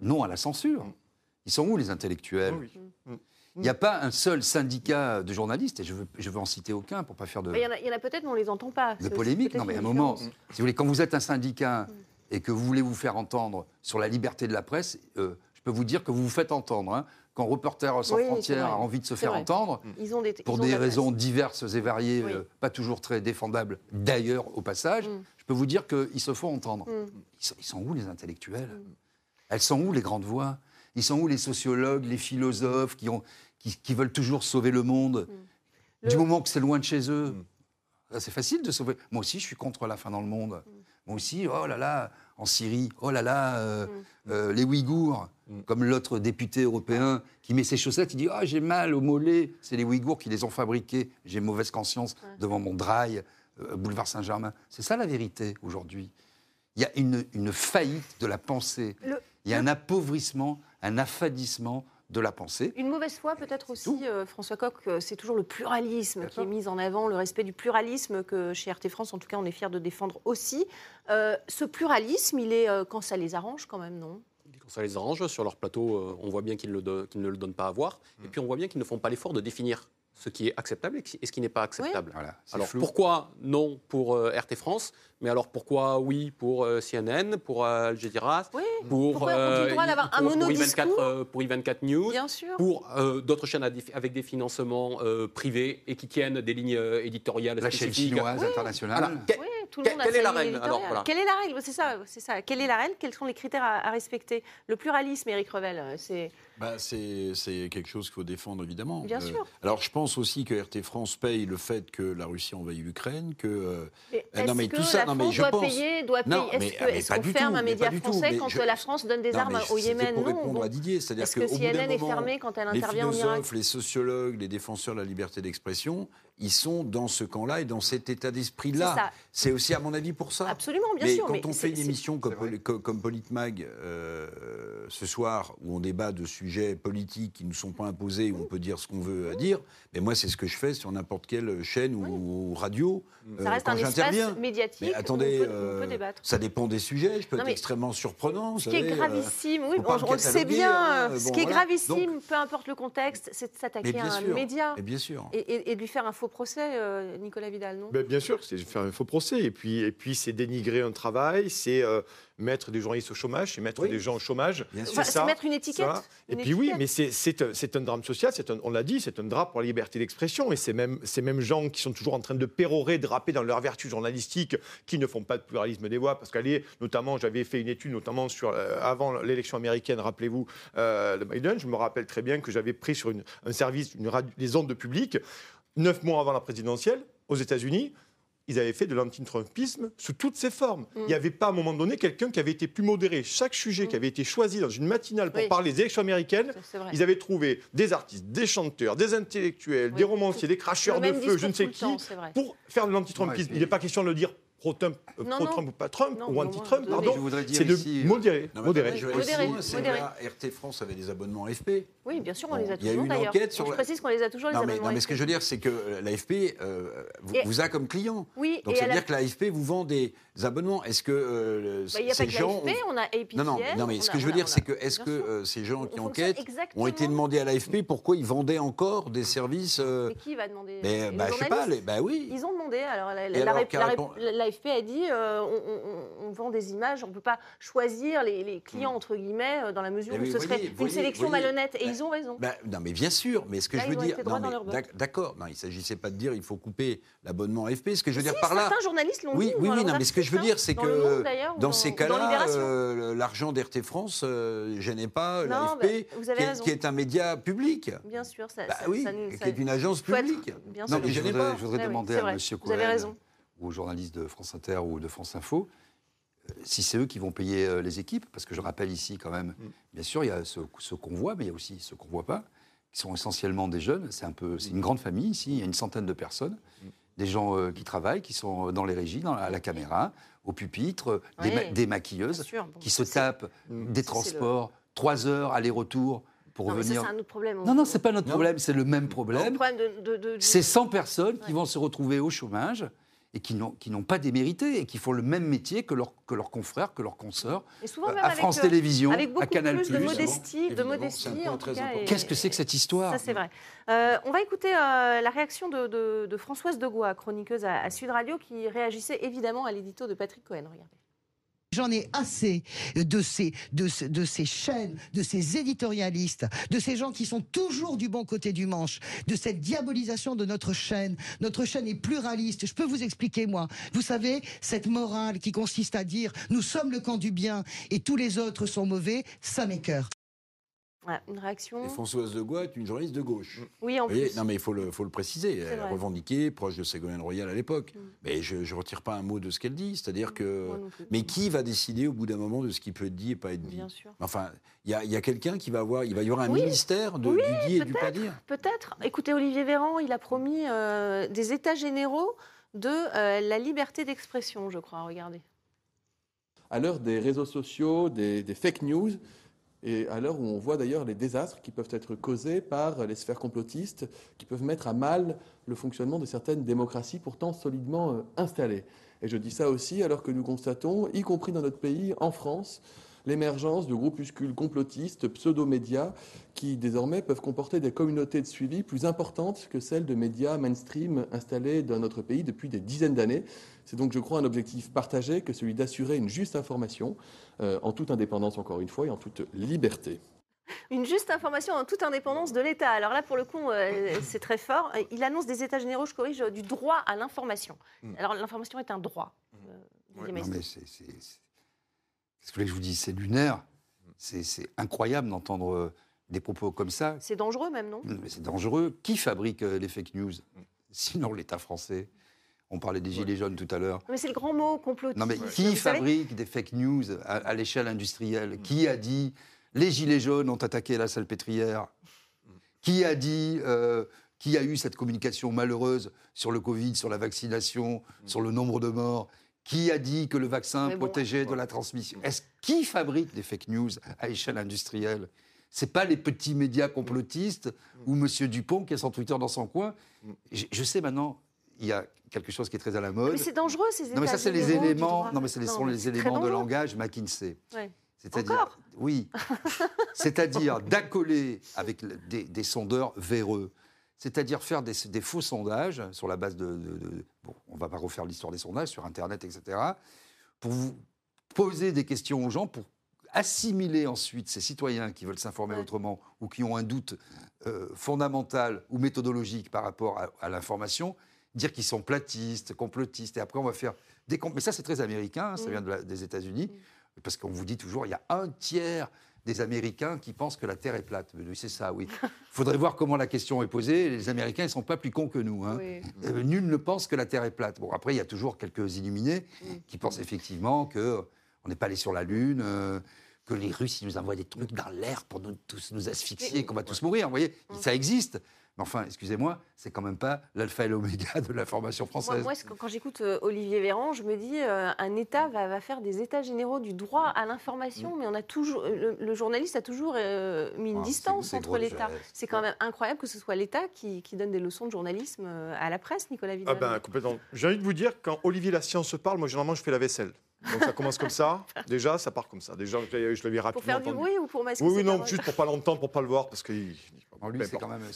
non à la censure. Ils sont où les intellectuels? Il n'y a pas un seul syndicat de journalistes, et je veux, je veux en citer aucun pour pas faire de. Il y en a, peut-être, mais on les entend pas. De polémique, non, mais à un moment, si vous voulez, quand vous êtes un syndicat et que vous voulez vous faire entendre sur la liberté de la presse, euh, je peux vous dire que vous vous faites entendre. Hein quand Reporters sans frontières a envie de se faire entendre, pour des, raisons diverses et variées, euh, pas toujours très défendables d'ailleurs au passage, mm. je peux vous dire qu'ils se font entendre. Mm. Ils, sont, où les intellectuels? Mm. Elles sont où les grandes voix? Ils sont où les sociologues, les philosophes qui, ont, qui, veulent toujours sauver le monde? Du moment que c'est loin de chez eux. C'est facile de sauver. Moi aussi, je suis contre la fin dans le monde. Moi aussi, oh là là, en Syrie, oh là là, euh, euh, les Ouïghours. Mm. Comme l'autre député européen qui met ses chaussettes, il dit Ah, j'ai mal au mollet. C'est les Ouïghours qui les ont fabriqués. J'ai mauvaise conscience devant mon drail, euh, boulevard Saint-Germain. C'est ça la vérité aujourd'hui. Il y a une, faillite de la pensée. Il y a un appauvrissement un affadissement de la pensée. Une mauvaise foi peut-être aussi, euh, François Coq, euh, c'est toujours le pluralisme qui est mis en avant, le respect du pluralisme que chez RT France, en tout cas, on est fiers de défendre aussi. Euh, ce pluralisme, il est quand ça les arrange quand même, non? Quand ça les arrange, sur leur plateau, on voit bien qu'ils ne le donnent pas à voir. Et puis on voit bien qu'ils ne font pas l'effort de définir ce qui est acceptable et ce qui n'est pas acceptable. alors pourquoi non pour RT France mais alors pourquoi oui pour euh, CNN, pour euh, Al Jazeera, pour, euh, un pour, pour, I24, pour I24 News, Bien sûr. pour d'autres chaînes avec des financements privés et qui tiennent des lignes éditoriales La chaîne chinoise internationale. oui, tout le monde quelle, est la règle alors, Quelle est la règle? C'est ça, c'est ça. Quelle est la règle? Quels sont les critères à, respecter? Le pluralisme, Éric Revel, c'est. Bah, c'est quelque chose qu'il faut défendre évidemment. Bien sûr. Alors je pense aussi que RT France paye le fait que la Russie envahit l'Ukraine, que non mais tout ça, non, mais je doit pense... payer, doit payer? Est-ce qu'on ferme un média français quand la France donne des armes au Yémen pour répondre à Didier, c'est-à-dire que, CNN est fermée quand elle intervient en Irak Les sociologues, les défenseurs de la liberté d'expression, ils sont dans ce camp-là et dans cet état d'esprit-là. C'est aussi, à mon avis, pour ça. Absolument, bien mais sûr. Quand on fait une émission comme, Politmag euh, ce soir, où on débat de sujets politiques qui ne nous sont pas imposés, où on peut dire ce qu'on veut à dire, mais moi, c'est ce que je fais sur n'importe quelle chaîne ou, radio. Ça reste euh, un espace médiatique. Mais attendez, on peut, euh, débattre. ça dépend des sujets. Je peux être extrêmement surprenant. Ce qui est gravissime, oui, on, le sait bien. Hein. ce qui est gravissime, peu importe le contexte, c'est de s'attaquer à un média. Et bien sûr. Et, de lui faire un faux procès, euh, Nicolas Vidal, non? Bien sûr, c'est faire un faux procès. Et puis, et puis c'est dénigrer un travail, c'est euh, mettre des journalistes au chômage, c'est mettre des gens au chômage. C'est mettre une étiquette. et puis oui, mais c'est un, drame social, on l'a dit, c'est un drame pour la liberté d'expression. Et c'est même ces mêmes gens qui sont toujours en train de pérorer, de rapper dans leur vertu journalistique, qui ne font pas de pluralisme des voix. Parce qu'elle notamment, j'avais fait une étude, notamment sur, euh, avant l'élection américaine, rappelez-vous, de Biden, je me rappelle très bien que j'avais pris sur un service, une les ondes de public, neuf mois avant la présidentielle, aux États-Unis, ils avaient fait de l'anti-trumpisme sous toutes ses formes. Mm. Il n'y avait pas à un moment donné quelqu'un qui avait été plus modéré. Chaque sujet qui mm. avait été choisi dans une matinale pour parler des élections américaines, ils avaient trouvé des artistes, des chanteurs, des intellectuels, des romanciers, des cracheurs de feu, je ne sais qui, pour faire de l'anti-trumpisme. Il n'est pas question de le dire pro-Trump ou pas Trump, ou anti-Trump, pardon, c'est de euh, modérer. modérer. RT France avait des abonnements AFP. Oui, bien sûr, on les a toujours d'ailleurs. Je précise qu'on les a toujours, les abonnements Non, mais ce que je veux dire, c'est que l'AFP euh, vous a comme client. Oui, Donc, ça veut dire que l'AFP vous vend des abonnements. Est-ce que euh, bah, ces gens... on a Non, non, non, mais ce que je veux dire, c'est que est-ce que ces gens qui enquêtent ont été demandés à l'AFP pourquoi ils vendaient encore des services... Mais qui va demander Mais bah, je sais pas, bah oui. Ils ont demandé, alors l'AFP l'AFP a dit euh, on, vend des images, on ne peut pas choisir les, clients, mm. entre guillemets, euh, dans la mesure où ce serait une sélection malhonnête. Et ils ont raison. Bah, non, mais bien sûr, mais ce que je veux dire. D'accord, il ne s'agissait pas de dire il faut couper l'abonnement AFP. Ce que je veux dire par là. Certains journalistes l'ont oui, dit. Oui, oui, non, mais ce que je veux dire, c'est que dans ces cas-là, euh, l'argent d'RT France ne gênait pas l'AFP, qui est un média public. Bien sûr, ça. Bah oui, qui est une agence publique. Non, mais je voudrais demander à M. Cohen aux journalistes de France Inter ou de France Info, euh, si c'est eux qui vont payer euh, les équipes, parce que je rappelle ici quand même, mm. bien sûr, il y a ceux, qu'on voit, mais il y a aussi ceux qu'on ne voit pas, qui sont essentiellement des jeunes. C'est un peu, c'est une grande famille ici, il y a une centaine de personnes, mm. des gens euh, qui travaillent, qui sont dans les régies, dans, à la caméra, au pupitre, des, maquilleuses, qui se tapent mm. des transports, trois heures aller-retour pour non, revenir. C'est un autre problème. Non, non, c'est pas notre problème, c'est le même problème. C'est 100 personnes qui vont se retrouver au chômage et qui n'ont pas démérité et qui font le même métier que, que leurs confrères, que leurs consoeurs, à France euh, Télévisions, à Canal+. Plus de modestie, de modestie en tout cas. Qu'est-ce que c'est que cette histoire? Ça, c'est vrai. Euh, on va écouter euh, la réaction de, Françoise Degois, chroniqueuse à, à, Sud Radio, qui réagissait évidemment à l'édito de Patrick Cohen. Regardez. J'en ai assez de ces, chaînes, de ces éditorialistes, de ces gens qui sont toujours du bon côté du manche, de cette diabolisation de notre chaîne. Notre chaîne est pluraliste. Je peux vous expliquer, moi. Vous savez, cette morale qui consiste à dire nous sommes le camp du bien et tous les autres sont mauvais, ça m'écœure une réaction. Et Françoise de est une journaliste de gauche. Oui, en plus. Non, mais il faut le, faut le préciser. Elle a revendiqué, proche de Ségolène Royal à l'époque. Mm. Mais je ne retire pas un mot de ce qu'elle dit. C'est-à-dire mm. que. Mais qui va décider au bout d'un moment de ce qui peut être dit et pas être dit? Bien sûr. Enfin, il y a, y a quelqu'un qui va avoir. Il va y avoir un ministère de, du dit et du pas dire? Peut-être. Écoutez, Olivier Véran, il a promis euh, des états généraux de euh, la liberté d'expression, je crois. Regardez. À l'heure des réseaux sociaux, des, des fake news, Et à l'heure où on voit d'ailleurs les désastres qui peuvent être causés par les sphères complotistes, qui peuvent mettre à mal le fonctionnement de certaines démocraties pourtant solidement euh, installées. Et je dis ça aussi alors que nous constatons, y compris dans notre pays, en France, l'émergence de groupuscules complotistes, pseudo-médias, qui désormais peuvent comporter des communautés de suivi plus importantes que celles de médias mainstream installés dans notre pays depuis des dizaines d'années. C'est donc, je crois, un objectif partagé que celui d'assurer une juste information, euh, en toute indépendance, encore une fois, et en toute liberté. Une juste information en toute indépendance de l'État. Alors là, pour le coup, euh, c'est très fort. Il annonce des États généraux, je corrige, du droit à l'information. Mm. Alors l'information est un droit. Euh, non, mais c'est ce que je vous dis, c'est lunaire. C'est incroyable d'entendre des propos comme ça. C'est dangereux même, non? C'est dangereux. Qui fabrique les fake news Sinon l'État français? On parlait des gilets jaunes tout à l'heure. Mais c'est le grand mot, complotiste. Non, mais qui fabrique des fake news à, l'échelle industrielle Qui a dit les gilets jaunes ont attaqué la salpêtrière Qui a dit euh, qui a eu cette communication malheureuse sur le Covid, sur la vaccination, sur le nombre de morts qui a dit que le vaccin protégeait de la transmission Est-ce qui fabrique des fake news à échelle industrielle c'est pas les petits médias complotistes ou Monsieur Dupont qui est son Twitter dans son coin. Je, sais maintenant, il y a quelque chose qui est très à la mode. Mais c'est dangereux ces Non mais ça c'est les éléments. Non mais ce sont les éléments de langage McKinsey. C'est-à-dire, oui, c'est-à-dire d'accoler avec des, des sondeurs véreux c'est-à-dire faire des, faux sondages sur la base de, bon, on ne va pas refaire l'histoire des sondages sur Internet, etc., pour vous poser des questions aux gens, pour assimiler ensuite ces citoyens qui veulent s'informer autrement ou qui ont un doute euh, fondamental ou méthodologique par rapport à, l'information, dire qu'ils sont platistes, complotistes, et après on va faire des... Mais ça c'est très américain, ça vient des États-Unis, parce qu'on vous dit toujours, il y a un tiers des Américains qui pensent que la Terre est plate. C'est ça, oui. Il faudrait voir comment la question est posée. Les Américains, ils ne sont pas plus cons que nous. Hein. Euh, nul ne pense que la Terre est plate. Bon, après, il y a toujours quelques illuminés mm. qui pensent effectivement qu'on n'est pas allé sur la Lune. Euh, que les Russes ils nous envoient des trucs dans l'air pour nous, tous nous asphyxier, qu'on va tous mourir. Vous voyez, mm. ça existe. Mais enfin, excusez-moi, c'est quand même pas l'alpha et l'oméga de l'information française. Moi, quand j'écoute euh, Olivier Véran, je me dis euh, un État va, faire des états généraux du droit à l'information, mm. mais on a toujours, le, journaliste a toujours euh, mis une ah, distance entre l'État. C'est quand même incroyable que ce soit l'État qui, donne des leçons de journalisme à la presse, Nicolas Vidal. Ah ben, complètement. J'ai envie de vous dire, quand Olivier La Science parle, moi, généralement, je fais la vaisselle. Donc ça commence comme ça. Déjà, ça part comme ça. Déjà, je l'avais rapidement. Pour faire du bruit ou pour masquer Oui, oui, non, juste pour pas l'entendre, pour pas le voir, parce que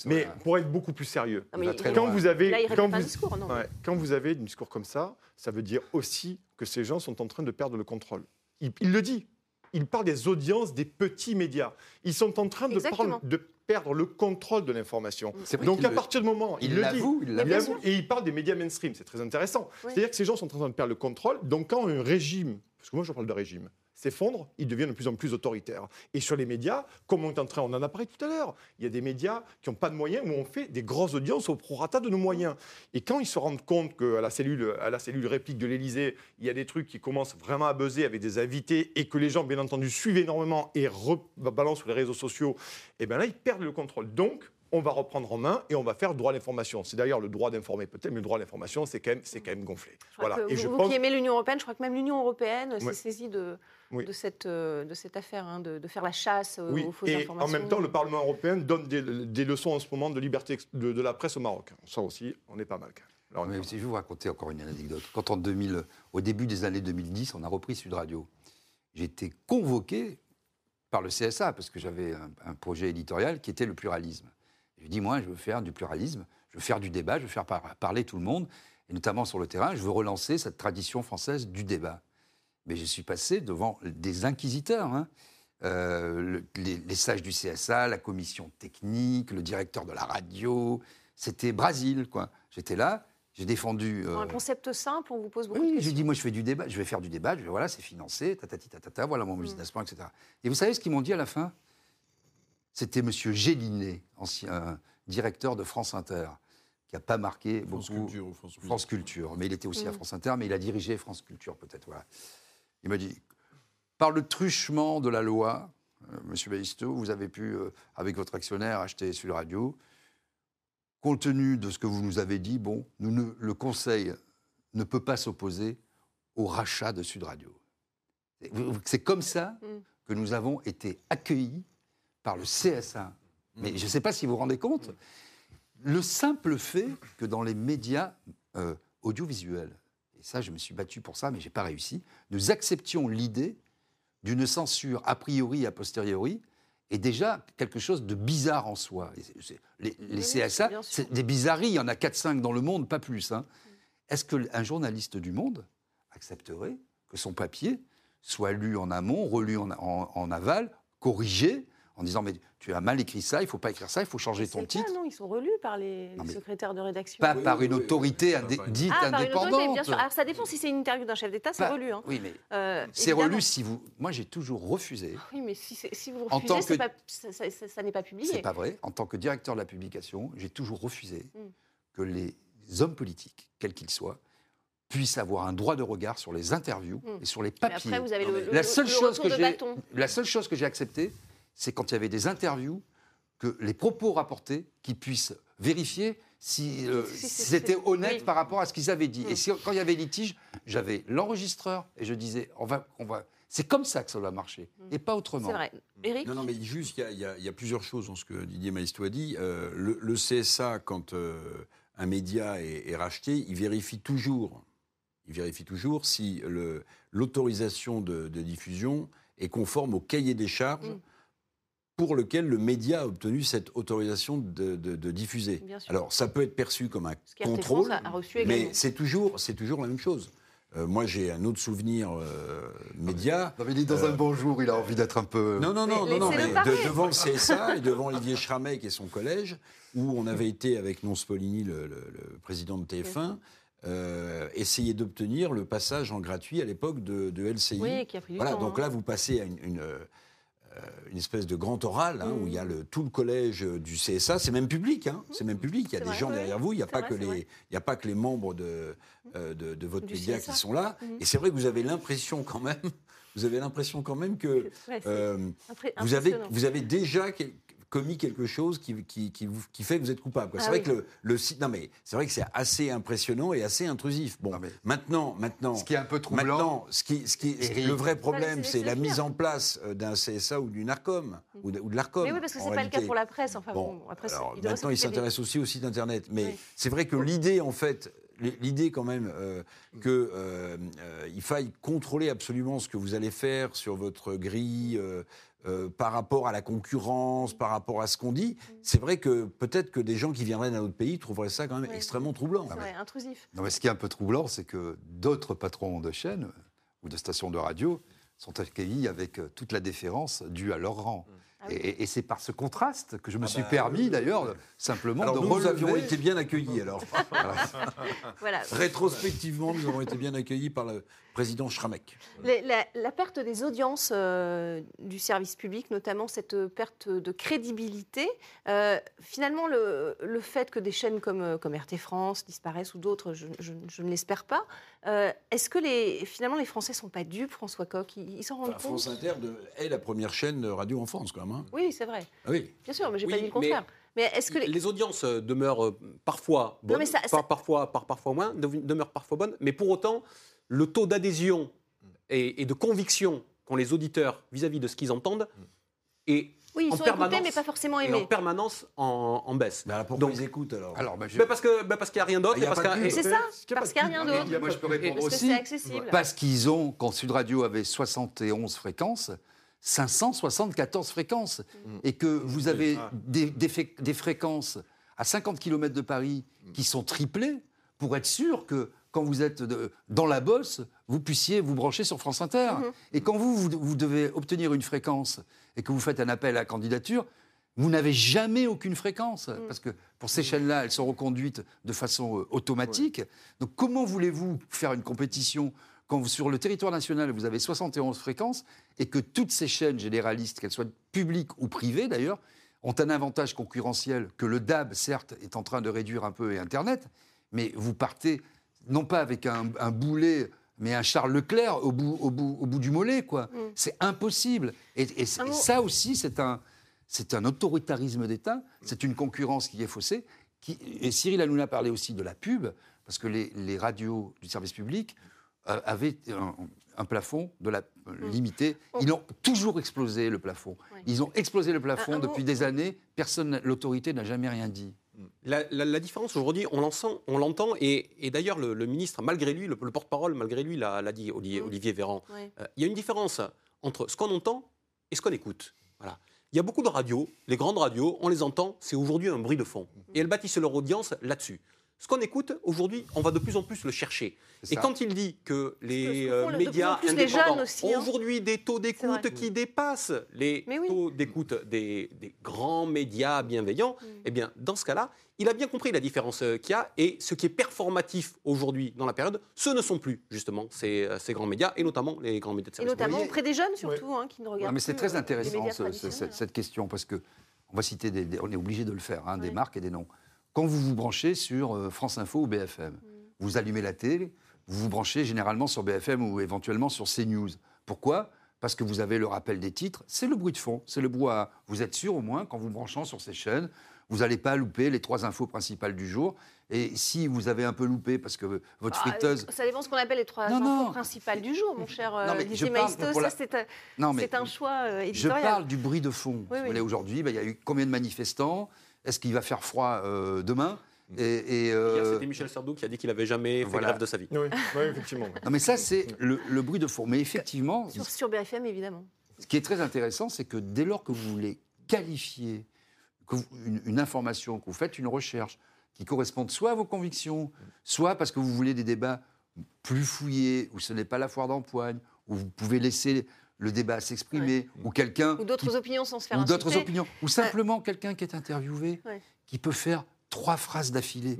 mais pour être beaucoup plus sérieux, quand vous avez, quand vous, discours, quand vous avez un discours comme ça, ça veut dire aussi que ces gens sont en train de perdre le contrôle. Il, le dit. Il parle des audiences des petits médias. Ils sont en train de, de perdre le contrôle de l'information. Donc à partir du moment, il, le dit, il et il parle des médias mainstream, c'est très intéressant. C'est-à-dire que ces gens sont en train de perdre le contrôle. Donc quand un régime, parce que moi je parle de régime, s'effondre, il devient de plus en plus autoritaire. Et sur les médias, comme on est en train, on en a parlé tout à l'heure, il y a des médias qui n'ont pas de moyens, où on fait des grosses audiences au prorata de nos moyens. Et quand ils se rendent compte qu'à la cellule, à la cellule réplique de l'Élysée, il y a des trucs qui commencent vraiment à buzzer avec des invités et que les gens, bien entendu, suivent énormément et rebalancent sur les réseaux sociaux, et eh bien là, ils perdent le contrôle. Donc, on va reprendre en main et on va faire droit à l'information. C'est d'ailleurs le droit d'informer peut-être, mais le droit à l'information, c'est quand, même, quand même gonflé. Voilà. et vous, je pense... qui aimez l'Union européenne, je crois que même l'Union européenne s'est saisie de, de, cette, euh, de cette affaire, hein, de, faire la chasse aux fausses et En même temps, le Parlement européen donne des, leçons en ce moment de liberté de, la presse au Maroc. Ça aussi, on est pas mal. Alors, mais je vais vous raconter encore une anecdote. Quand en 2000, au début des années 2010, on a repris Sud Radio, j'ai été convoqué par le CSA, parce que j'avais un, projet éditorial qui était le pluralisme. Je dis, moi, je veux faire du pluralisme, je veux faire du débat, je veux faire parler tout le monde, et notamment sur le terrain, je veux relancer cette tradition française du débat. Mais je suis passé devant des inquisiteurs, hein. euh, les, sages du CSA, la commission technique, le directeur de la radio. C'était Brésil, quoi. J'étais là, j'ai défendu. Un euh, concept simple, on vous pose beaucoup de questions. j'ai dit, moi, je fais du débat, je vais faire du débat, je vais, voilà, c'est financé, tatati, tatata, voilà mon mm. business plan, etc. Et vous savez ce qu'ils m'ont dit à la fin? C'était M. Gélinet, ancien directeur de France Inter, qui n'a pas marqué France beaucoup. Culture, France, France Culture, mais il était aussi à mm. France Inter, mais il a dirigé France Culture, peut-être, voilà. Il m'a dit, par le truchement de la loi, M. Euh, Monsieur vous avez pu, euh, avec votre actionnaire, acheter Sud Radio. Compte tenu de ce que vous nous avez dit, bon, nous le Conseil ne peut pas s'opposer au rachat de Sud Radio. C'est comme ça mm. que nous avons été accueillis par le CSA. Mais je ne sais pas si vous vous rendez compte, le simple fait que dans les médias euh, audiovisuels, et ça je me suis battu pour ça, mais je n'ai pas réussi, nous acceptions l'idée d'une censure a priori et a posteriori, est déjà quelque chose de bizarre en soi. Les, CSA, c'est des bizarreries, il y en a 4-5 dans le monde, pas plus. Hein. Est-ce qu'un journaliste du Monde accepterait que son papier soit lu en amont, relu en aval, corrigé, en disant mais tu as mal écrit ça, il faut pas écrire ça, il faut changer ton titre. non, ils sont relus par les, secrétaires de rédaction. Pas par une autorité dite ah, indépendante. Par une bien sûr. Alors ça dépend si c'est une interview d'un chef d'État, c'est relu. Hein. Oui, mais euh, c'est relu si vous. Moi, j'ai toujours refusé. Ah oui, mais si, si vous refusez, pas, ça, n'est pas publié. C'est pas vrai. En tant que directeur de la publication, j'ai toujours refusé hmm. que les hommes politiques, quels qu'ils soient, puissent avoir un droit de regard sur les interviews hmm. et sur les papiers. après, vous avez le, la seule chose que j'ai, la seule chose que j'ai acceptée, c'est quand il y avait des interviews, que les propos rapportés, qu'ils puissent vérifier si, euh, c'était honnête par rapport à ce qu'ils avaient dit. Et si, quand il y avait litige, j'avais l'enregistreur et je disais, on va, on va. C'est comme ça que ça va marcher, mm. et pas autrement. C'est vrai. Éric Non, non, mais juste, il y, a plusieurs choses dans ce que Didier Maistre a dit. Euh, le, CSA, quand euh, un média est, racheté, il vérifie toujours, il vérifie toujours si l'autorisation de, diffusion est conforme au cahier des charges. Mm pour lequel le média a obtenu cette autorisation de, diffuser. Alors, ça peut être perçu comme un contrôle, mais c'est toujours, c'est toujours la même chose. Euh, moi, j'ai un autre souvenir euh, média. Non, mais il est dans un euh, bon jour, il a envie d'être un peu. Non, non, non, non, non mais devant le CSA et devant Olivier Schramek et son collège, où on avait été avec Non Spolini, le, président de TF1, essayer d'obtenir le passage en gratuit à l'époque de, LCI. Oui, qui a pris du voilà, temps, donc hein. là, vous passez à une une espèce de grand oral hein, où il y a le, tout le collège du CSA. C'est même public, hein, c'est même public. Il y a des gens derrière vous. Il n'y a, pas que les, il a pas que les membres de, euh, de, votre média qui sont là. Mhm. Et c'est vrai que vous avez l'impression quand même, vous avez l'impression quand même que euh, vous avez, vous avez déjà commis quelque chose qui, qui, qui, fait que vous êtes coupable. c'est ah vrai que le, le non mais c'est vrai que c'est assez impressionnant et assez intrusif. Bon, maintenant, maintenant, ce qui est un peu troublant, maintenant, ce qui, ce qui, le vrai problème, c'est la mise en place euh, d'un CSA ou d'une Arcom ou de, l'Arcom. Mais oui, parce que c'est pas le cas pour la presse. Enfin bon, après, alors, maintenant, il s'intéresse aussi au site internet. Mais c'est vrai que l'idée, en fait, l'idée quand même euh, qu'il euh, euh, faille contrôler absolument ce que vous allez faire sur votre grille, euh, par rapport à la concurrence, par rapport à ce qu'on dit, mm. c'est vrai que peut-être que des gens qui viendraient d'un autre pays trouveraient ça quand même extrêmement troublant. C'est vrai, intrusif. Non, mais ce qui est un peu troublant, c'est que d'autres patrons de chaînes ou de stations de radio sont accueillis avec euh, toute la déférence due à leur rang. Mm. Ah et, c'est par ce contraste que je me ah suis bah permis, d'ailleurs, simplement alors de nous, avions été bien accueillis, alors. voilà. Rétrospectivement, nous avons été bien accueillis par le président Schramek. La, perte des audiences euh, du service public, notamment cette perte de crédibilité, euh, finalement, le, fait que des chaînes comme, euh, comme RT France disparaissent ou d'autres, je, ne l'espère pas, est-ce que les, finalement les Français ne sont pas dupes, François Coq? Ils s'en rendent compte? France Inter est la première chaîne de radio en France, quand même. Hein. Oui, c'est vrai. Ah oui. Bien sûr, mais j'ai pas dit le contraire. Mais est-ce que les... audiences demeurent parfois bonnes, parfois, par, parfois moins, demeurent parfois bonnes, mais pour autant, le taux d'adhésion et, de conviction qu'ont les auditeurs vis-à-vis de ce qu'ils entendent est oui, ils en sont écoutés, mais pas forcément aimés. en permanence en, baisse. Mais alors pourquoi ils écoutent alors, alors bah, Parce qu'il bah, n'y a rien d'autre. C'est ça, parce qu'il n'y a rien d'autre. Moi, je peux répondre aussi. Parce qu'ils ont, quand Sud Radio avait 71 fréquences, 574 fréquences. Mm. Et que vous avez des, des, fréquences à 50 km de Paris qui sont triplées pour être sûr que quand vous êtes dans la bosse, vous puissiez vous brancher sur France Inter. Mm-hmm. Et quand vous, vous, devez obtenir une fréquence et que vous faites un appel à candidature, vous n'avez jamais aucune fréquence. Mm. Parce que pour ces chaînes-là, elles sont reconduites de façon euh, automatique. Donc comment voulez-vous faire une compétition quand sur le territoire national, vous avez 71 fréquences et que toutes ces chaînes généralistes, qu'elles soient publiques ou privées d'ailleurs, ont un avantage concurrentiel que le DAB, certes, est en train de réduire un peu et Internet, mais vous partez non pas avec un, boulet, mais un Charles Leclerc au bout, au bout, au bout du mollet, quoi. Mm. C'est impossible. Et, ça aussi, c'est un, c'est un autoritarisme d'État, c'est une concurrence qui est faussée. Qui, et Cyril Hanouna parlé aussi de la pub, parce que les, les radios du service public euh, avait un plafond de la, euh, limité. Ils ont toujours explosé le plafond. Ils ont explosé le plafond depuis des années. Personne, l'autorité n'a jamais rien dit. La, différence aujourd'hui, on l'entend, et, d'ailleurs le, ministre, malgré lui, le, porte-parole, malgré lui, l'a dit, Olivier, Olivier Véran. Euh, il y a une différence entre ce qu'on entend et ce qu'on écoute. Voilà. Il y a beaucoup de radios, les grandes radios, on les entend, c'est aujourd'hui un bruit de fond. Et elles bâtissent leur audience là-dessus. Ce qu'on écoute aujourd'hui, on va de plus en plus le chercher. Et quand il dit que les euh, médias indépendants ont hein. aujourd'hui des taux d'écoute qui dépassent les taux d'écoute des, grands médias bienveillants, mm. eh bien, dans ce cas-là, il a bien compris la différence euh, qu'il y a. Et ce qui est performatif aujourd'hui dans la période, ce ne sont plus justement ces, euh, ces grands médias, et notamment les grands médias de service. Et notamment auprès des jeunes surtout, hein, qui ne regardent mais c'est très intéressant cette, question, parce que on va citer des, on est obligé de le faire, hein, des marques et des noms. Quand vous vous branchez sur euh, France Info ou BFM, mm. vous allumez la télé, vous vous branchez généralement sur BFM ou éventuellement sur CNews. Pourquoi? Parce que vous avez le rappel des titres, c'est le bruit de fond, c'est le brouhaha. Vous êtes sûr au moins, qu'en vous branchant sur ces chaînes, vous n'allez pas louper les trois infos principales du jour. Et si vous avez un peu loupé parce que votre ah, friteuse. Ça dépend ce qu'on appelle les trois infos principales du jour, mon cher euh, Didier Maistos. c'est un, choix éditorial. Je parle du bruit de fond. Aujourd'hui, bah, il y a eu combien de manifestants? Est-ce qu'il va faire froid euh, demain et, euh, c'était Michel Sardou qui a dit qu'il n'avait jamais fait grève de sa vie. Oui, effectivement. Non, mais ça, c'est le, bruit de fond. Mais effectivement. Sur, BFM, évidemment. Ce qui est très intéressant, c'est que dès lors que vous voulez qualifier une, information, que vous faites une recherche qui corresponde soit à vos convictions, soit parce que vous voulez des débats plus fouillés, où ce n'est pas la foire d'empoigne, où vous pouvez laisser le débat s'exprimer, ou quelqu'un... Ou d'autres opinions sans se faire Ou d'autres opinions, ou simplement quelqu'un qui est interviewé, qui peut faire trois phrases d'affilée,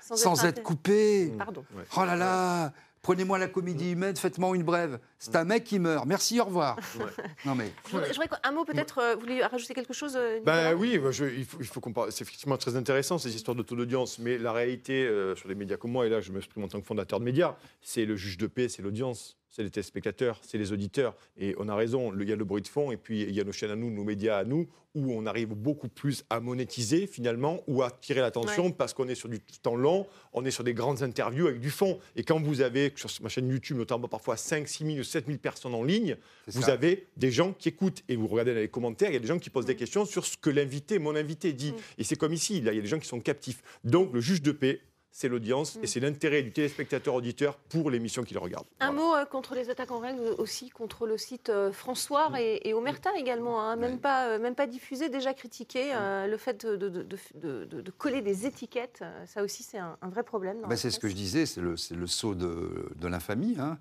sans, être, coupé. Pardon. Oh là là Prenez-moi la comédie humaine, faites-moi une brève. C'est un mec qui meurt. Merci, au revoir. Non mais. Je voudrais, un mot peut-être. Euh, vous voulez rajouter quelque chose euh, Ben oui, il faut, il faut C'est effectivement très intéressant ces histoires de taux d'audience, mais la réalité euh, sur les médias comme moi, et là je m'exprime en tant que fondateur de médias, c'est le juge de paix, c'est l'audience c'est les téléspectateurs, c'est les auditeurs. Et on a raison, il y a le bruit de fond, et puis il y a nos chaînes à nous, nos médias à nous, où on arrive beaucoup plus à monétiser finalement, ou à attirer l'attention, parce qu'on est sur du temps long, on est sur des grandes interviews avec du fond. Et quand vous avez, sur ma chaîne YouTube, notamment parfois 5, 6 000 ou 7 000 personnes en ligne, vous avez des gens qui écoutent. Et vous regardez dans les commentaires, il y a des gens qui posent des mm. questions sur ce que l'invité, mon invité dit. Mm. Et c'est comme ici, là, il y a des gens qui sont captifs. Donc le juge de paix c'est l'audience et mm. c'est l'intérêt du téléspectateur-auditeur pour l'émission qu'il regarde. Un mot euh, contre les attaques en règle aussi, contre le site euh, François mm. et, Omerta également, hein. même, pas, euh, même pas diffusé, déjà critiqué. Mm. le fait de, de, coller des étiquettes, ça aussi c'est un, vrai problème. Ben, c'est ce que je disais, c'est le, le saut de, l'infamie. Hein.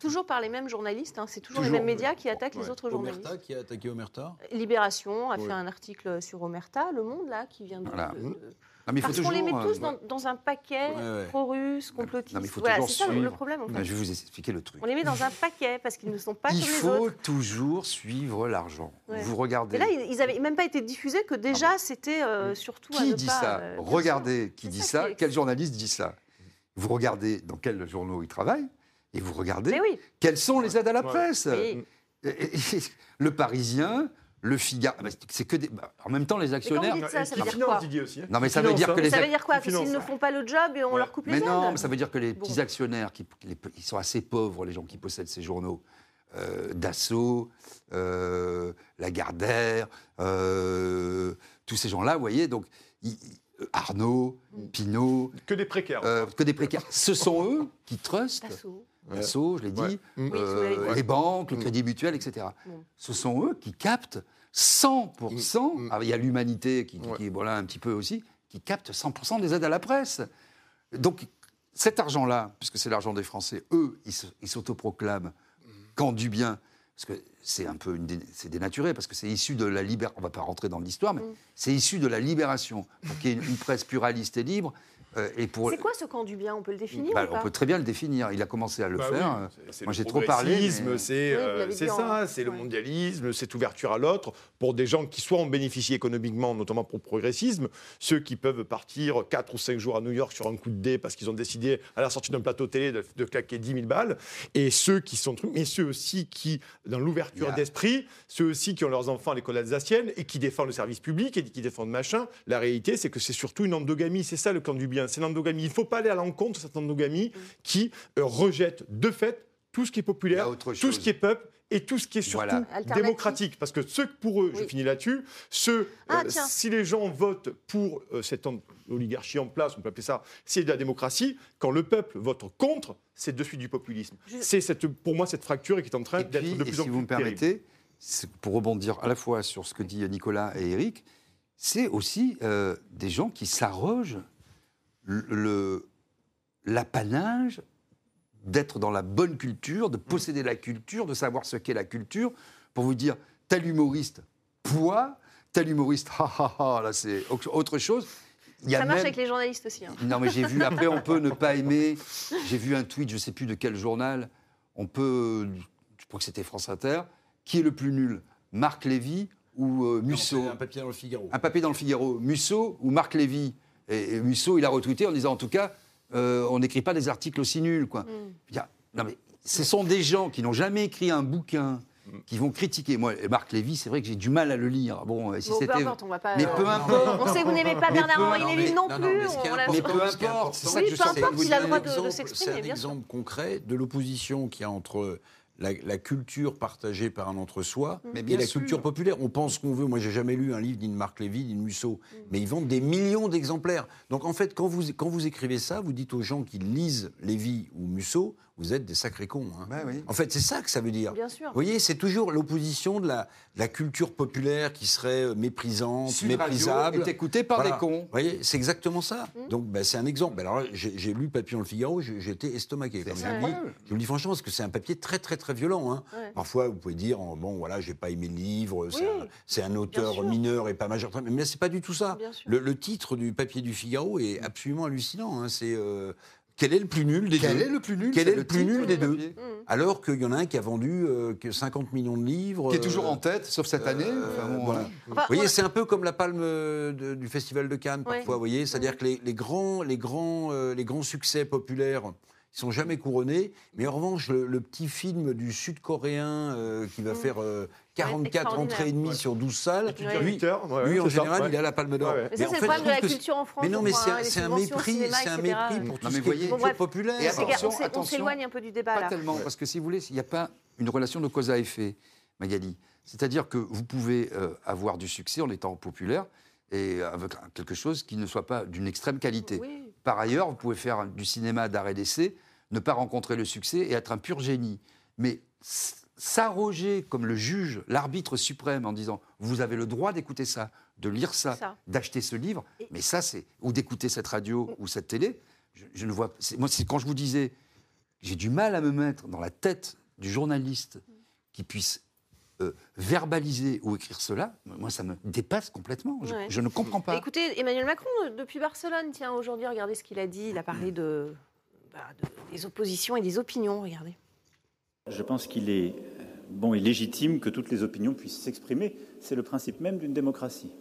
toujours par les mêmes journalistes, hein. c'est toujours, les mêmes médias qui attaquent les autres journalistes. Omerta qui a attaqué Omerta Libération a fait un article sur Omerta, Le Monde là, qui vient de parce qu'on les met tous euh, dans, un paquet pro-russe, complotiste. Voilà, c'est ça le problème. En fait. Je vais vous expliquer le truc. On les met dans un paquet parce qu'ils ne sont pas Il comme les autres. Il faut toujours suivre l'argent. Vous regardez. Et là, ils n'avaient même pas été diffusés que déjà, c'était euh, surtout. Qui dit ça euh, Regardez qui dit ça. Quel journaliste dit ça Vous regardez dans quels journaux ils travaillent et vous regardez quelles sont les aides à la presse. Le Parisien, le Figaro, ah bah, c'est que des... Bah, en même temps les actionnaires. ça, ça veut dire quoi aussi, hein. Non mais ça veut dire que les. Ça veut dire quoi S'ils ne font pas le job et on leur coupe les Mais non, mais ça veut dire que les petits actionnaires, qui, ils sont assez pauvres, les gens qui possèdent ces journaux. Euh, Dassault, euh, Lagardère, euh, tous ces gens-là, vous voyez, donc Arnaud, mm. Pinault. Que des précaires. que des précaires. Ce sont eux qui trustent. Dassault, je l'ai dit, euh, les banques, le mm. crédit mutuel, etc. Mm. Ce sont eux qui captent 100%, mm. ah, il y a l'humanité qui, est voilà, un petit peu aussi, qui capte 100% des aides à la presse. Donc cet argent-là, puisque c'est l'argent des Français, eux, ils s'autoproclament quand du bien, parce que c'est un peu c'est dénaturé, parce que c'est issu de la libération, on ne va pas rentrer dans l'histoire, mais c'est issu de la libération, pour qu'il y ait une presse pluraliste et libre, euh, c'est quoi ce camp du bien? On peut le définir bah, On peut très bien le définir. Il a commencé à le bah faire. Moi, j'ai trop parlé. C'est euh, ça, c'est le mondialisme, cette ouverture à l'autre pour des gens qui soit en bénéficient économiquement, notamment pour le progressisme, ceux qui peuvent partir 4 ou 5 jours à New York sur un coup de dé parce qu'ils ont décidé à la sortie d'un plateau télé de, claquer 10 000 balles, et ceux qui sont mais ceux aussi qui, dans l'ouverture d'esprit, ceux aussi qui ont leurs enfants à l'école alsacienne et qui défendent le service public et qui défendent machin. La réalité, c'est que c'est surtout une endogamie. C'est ça le camp du bien bien. C'est l'endogamie. Il ne faut pas aller à l'encontre de cette endogamie qui euh, rejette de fait tout ce qui est populaire, tout ce qui est peuple et tout ce qui est surtout démocratique. Parce que ceux pour eux, je finis là-dessus, ceux, ah, euh, si les gens votent pour euh, cette oligarchie en place, on peut appeler ça, c'est de la démocratie, quand le peuple vote contre, c'est de suite du populisme. C'est pour moi cette fracture qui est en train d'être de plus en plus. Si vous me permettez, pour rebondir à la fois sur ce que dit Nicolas et Eric, c'est aussi euh, des gens qui s'arrogent l'apanage d'être dans la bonne culture, de posséder la culture, de savoir ce qu'est la culture, pour vous dire tel humoriste, poids, tel humoriste, ha ha ha, là c'est autre chose. ça marche avec les journalistes aussi. Hein. Non, mais j'ai vu, après on peut ne pas aimer. J'ai vu un tweet, je ne sais plus de quel journal, on peut, je crois que c'était France Inter, qui est le plus nul? Marc Lévy ou euh, Musso? Un papier dans le Figaro. Un papier dans le Figaro. Musso ou Marc Lévy? Et, Musso, il a retweeté en disant en tout cas, euh, on n'écrit pas des articles aussi nuls. Quoi. Mm. non, mais ce sont des gens qui n'ont jamais écrit un bouquin, qui vont critiquer. Moi, Marc Lévy, c'est vrai que j'ai du mal à le lire. Bon, si c'était. Peu importe, on va pas. Mais peu importe. On sait que vous n'aimez pas Bernard-Henri Lévy non, plus. Mais, peu importe. C'est ça que je peu importe, il a le droit de, s'exprimer. C'est un exemple concret de l'opposition qu'il y a entre la, culture partagée par un entre-soi mm. et la culture populaire. On pense qu'on veut. Moi, j'ai jamais lu un livre d'une Marc Lévy, d'une Musso, mm. mais ils vendent des millions d'exemplaires. Donc, en fait, quand vous, quand vous écrivez ça, vous dites aux gens qui lisent Lévy ou Musso, vous êtes des sacrés cons. Hein. Bah en fait, c'est ça que ça veut dire. Bien sûr. Vous voyez, c'est toujours l'opposition de la, la, culture populaire qui serait euh, méprisante, Sud méprisable. est écouté par des cons. Vous voyez, c'est exactement ça. Mm. Donc, bah, c'est un exemple. Alors, j'ai lu Papillon le Figaro, j'ai été estomaqué. Comme je, vous dis, je vous le dis franchement, parce que c'est un papier très, très, très violent. Hein. Parfois, vous pouvez dire, oh, bon, voilà, j'ai pas aimé le livre, c'est un, auteur mineur et pas majeur. Mais c'est pas du tout ça. Le, titre du papier du Figaro est absolument hallucinant. Hein. C'est euh, quel est le plus nul des deux Quel est le plus nul Quel est le plus nul des deux mmh. Alors qu'il y en a un qui a vendu euh, que 50 millions de livres. Qui est toujours euh, en tête, sauf cette année. voilà. vous voyez, c'est un peu comme la palme du Festival de Cannes, parfois. Vous voyez, c'est-à-dire que les, grands, les, grands, les grands succès populaires ils sont jamais couronnés. Mais en revanche, le, petit film du Sud-Coréen qui va mmh. faire 44 entrées et demie sur 12 salles. Lui, lui en général, il a la palme d'or. Mais, ça, c'est le problème de la culture en France. Mais non, mais c'est un, mépris, c'est un mépris pour tout ce qui est populaire. On s'éloigne un peu du débat. Pas tellement, parce que si vous voulez, il n'y a pas une relation de cause à effet, Magali. C'est-à-dire que vous pouvez euh, avoir du succès en étant populaire et avec quelque chose qui ne soit pas d'une extrême qualité. Par ailleurs, vous pouvez faire du cinéma d'art et d'essai, ne pas rencontrer le succès et être un pur génie. Mais s'arroger comme le juge, l'arbitre suprême, en disant vous avez le droit d'écouter ça, de lire ça, d'acheter ce livre, mais ça c'est ou d'écouter cette radio ou cette télé. Je, ne vois. Moi, c'est quand je vous disais, j'ai du mal à me mettre dans la tête du journaliste qui puisse euh, verbaliser ou écrire cela, moi, ça me dépasse complètement. Je, ne comprends pas. Écoutez, Emmanuel Macron, depuis Barcelone, tiens, aujourd'hui, regardez ce qu'il a dit. Il a parlé de, bah, des oppositions et des opinions. Regardez. Je pense qu'il est bon et légitime que toutes les opinions puissent s'exprimer. C'est le principe même d'une démocratie.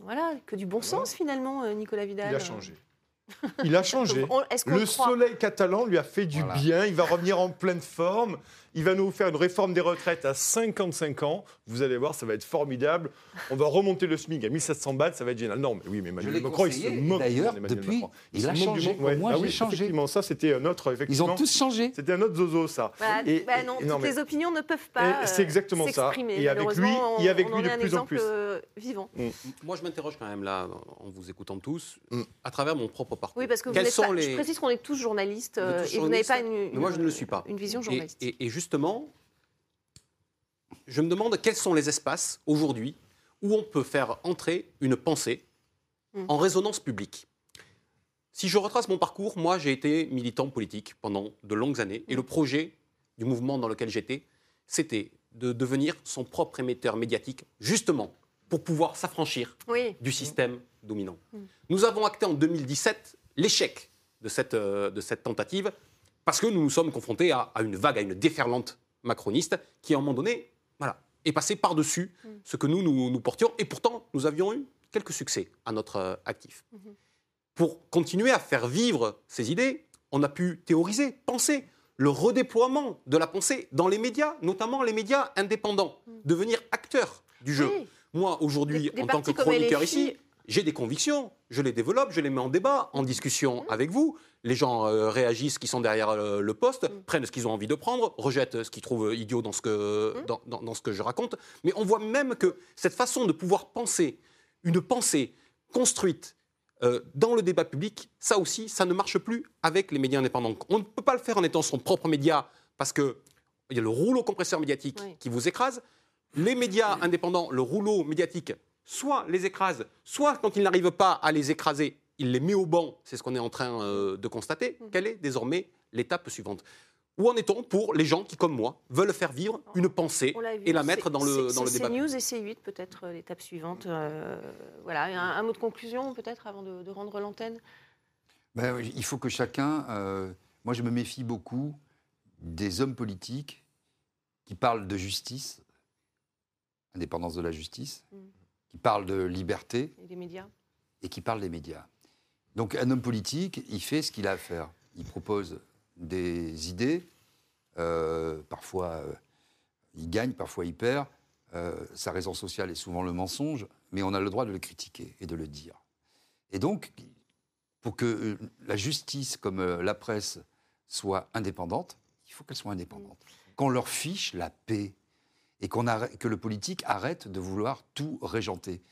Voilà, que du bon sens finalement, euh, Nicolas Vidal. Il a changé. Il a changé. le soleil catalan lui a fait du bien. Il va revenir en pleine forme. Il va nous faire une réforme des retraites à 55 ans. Vous allez voir, ça va être formidable. On va remonter le SMIC à 1700 bahts, ça va être génial. Non, mais oui, mais Emmanuel Macron, il se moque D'ailleurs, depuis, il, a changé. moi, ah j'ai changé. Effectivement, ça, c'était un autre. Ils ont tous changé. C'était un autre zozo, ça. Bah, et, bah non, toutes les opinions ne peuvent pas. C'est exactement ça. Et avec lui, et avec lui de plus en plus. Euh, vivant. Mm. Moi, je m'interroge quand même là, en vous écoutant tous, mm. à travers mon propre parcours. Oui, parce que je précise qu'on est tous journalistes euh, et vous n'avez pas une, moi, je ne le suis pas. une vision journaliste. et justement, je me demande quels sont les espaces aujourd'hui où on peut faire entrer une pensée hmm. en résonance publique. Si je retrace mon parcours, moi j'ai été militant politique pendant de longues années et le projet du mouvement dans lequel j'étais, c'était de devenir son propre émetteur médiatique, justement pour pouvoir s'affranchir du système dominant. Hmm. Nous avons acté en 2017 l'échec de cette, euh, de cette tentative parce que nous nous sommes confrontés à, à, une vague, à une déferlante macroniste qui, à un moment donné, voilà, et passer par-dessus mm. ce que nous, nous, portions. Et pourtant, nous avions eu quelques succès à notre euh, actif. Mm-hmm. Pour continuer à faire vivre ces idées, on a pu théoriser, penser le redéploiement de la pensée dans les médias, notamment les médias indépendants, mm. devenir acteurs du jeu. Moi, aujourd'hui, en tant que chroniqueur ici, j'ai des convictions, je les développe, je les mets en débat, en discussion avec vous. Les gens euh, réagissent, qui sont derrière euh, le poste, prennent ce qu'ils ont envie de prendre, rejettent ce qu'ils trouvent idiot dans ce, que, dans, dans ce que je raconte. Mais on voit même que cette façon de pouvoir penser, une pensée construite, euh, dans le débat public, ça aussi, ça ne marche plus avec les médias indépendants. On ne peut pas le faire en étant son propre média parce qu'il y a le rouleau compresseur médiatique qui vous écrase. Les médias indépendants, le rouleau médiatique, soit les écrase, soit quand il n'arrive pas à les écraser, il les met au banc. C'est ce qu'on est en train euh, de constater. Mmh. Quelle est désormais l'étape suivante? Où en est-on pour les gens qui, comme moi, veulent faire vivre une pensée et la mettre dans le, dans le débat News et C8, peut-être euh, l'étape suivante. Euh, voilà, un, mot de conclusion, peut-être, avant de, rendre l'antenne? Ben, Il faut que chacun. Euh, moi, je me méfie beaucoup des hommes politiques qui parlent de justice, indépendance de la justice, mm. Qui parlent de liberté. Et des médias. Et qui parlent des médias. Donc, un homme politique, il fait ce qu'il a à faire. Il propose des idées. Euh, parfois, euh, il gagne, parfois il perd. Euh, sa raison sociale est souvent le mensonge, mais on a le droit de le critiquer et de le dire. Et donc, pour que la justice, comme la presse, soit indépendante, il faut qu'elle soit indépendante. Qu'on leur fiche la paix et que le politique arrête de vouloir tout régenter.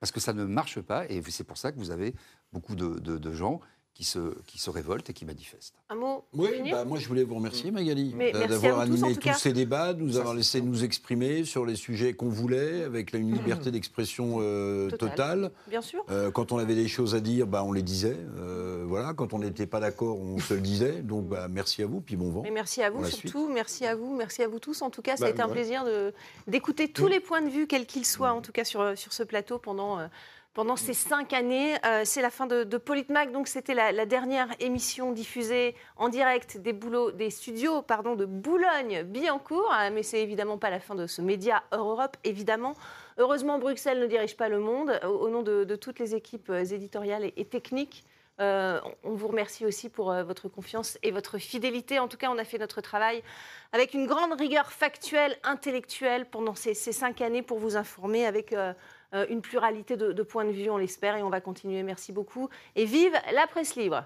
Parce que ça ne marche pas, et c'est pour ça que vous avez beaucoup de gens qui se, qui se révoltent et qui manifestent. Un mot Oui, bah, moi je voulais vous remercier Magali d'avoir animé tous, ces débats, de nous avoir laissé nous exprimer sur les sujets qu'on voulait, avec une liberté d'expression euh, totale. Bien sûr. Euh, quand on avait des choses à dire, bah, on les disait. Euh, voilà, quand on n'était pas d'accord, on se le disait. Donc bah, merci à vous, puis bon vent. Mais merci à vous surtout, merci à vous, merci à vous tous. En tout cas, ça a été un plaisir d'écouter tous les points de vue, quels qu'ils soient, en tout cas sur, sur ce plateau pendant pendant ces cinq années. Euh, c'est la fin de, de Politmac, donc c'était la, dernière émission diffusée en direct des, studios de Boulogne-Billancourt, euh, mais c'est évidemment pas la fin de ce média Europe, évidemment. Heureusement, Bruxelles ne dirige pas le monde. Au, nom de, toutes les équipes euh, éditoriales et, techniques, on vous remercie aussi pour votre confiance et votre fidélité. En tout cas, on a fait notre travail avec une grande rigueur factuelle, intellectuelle pendant ces, cinq années pour vous informer avec euh, une pluralité de, de points de vue, on l'espère, et on va continuer. Merci beaucoup. Et vive la presse libre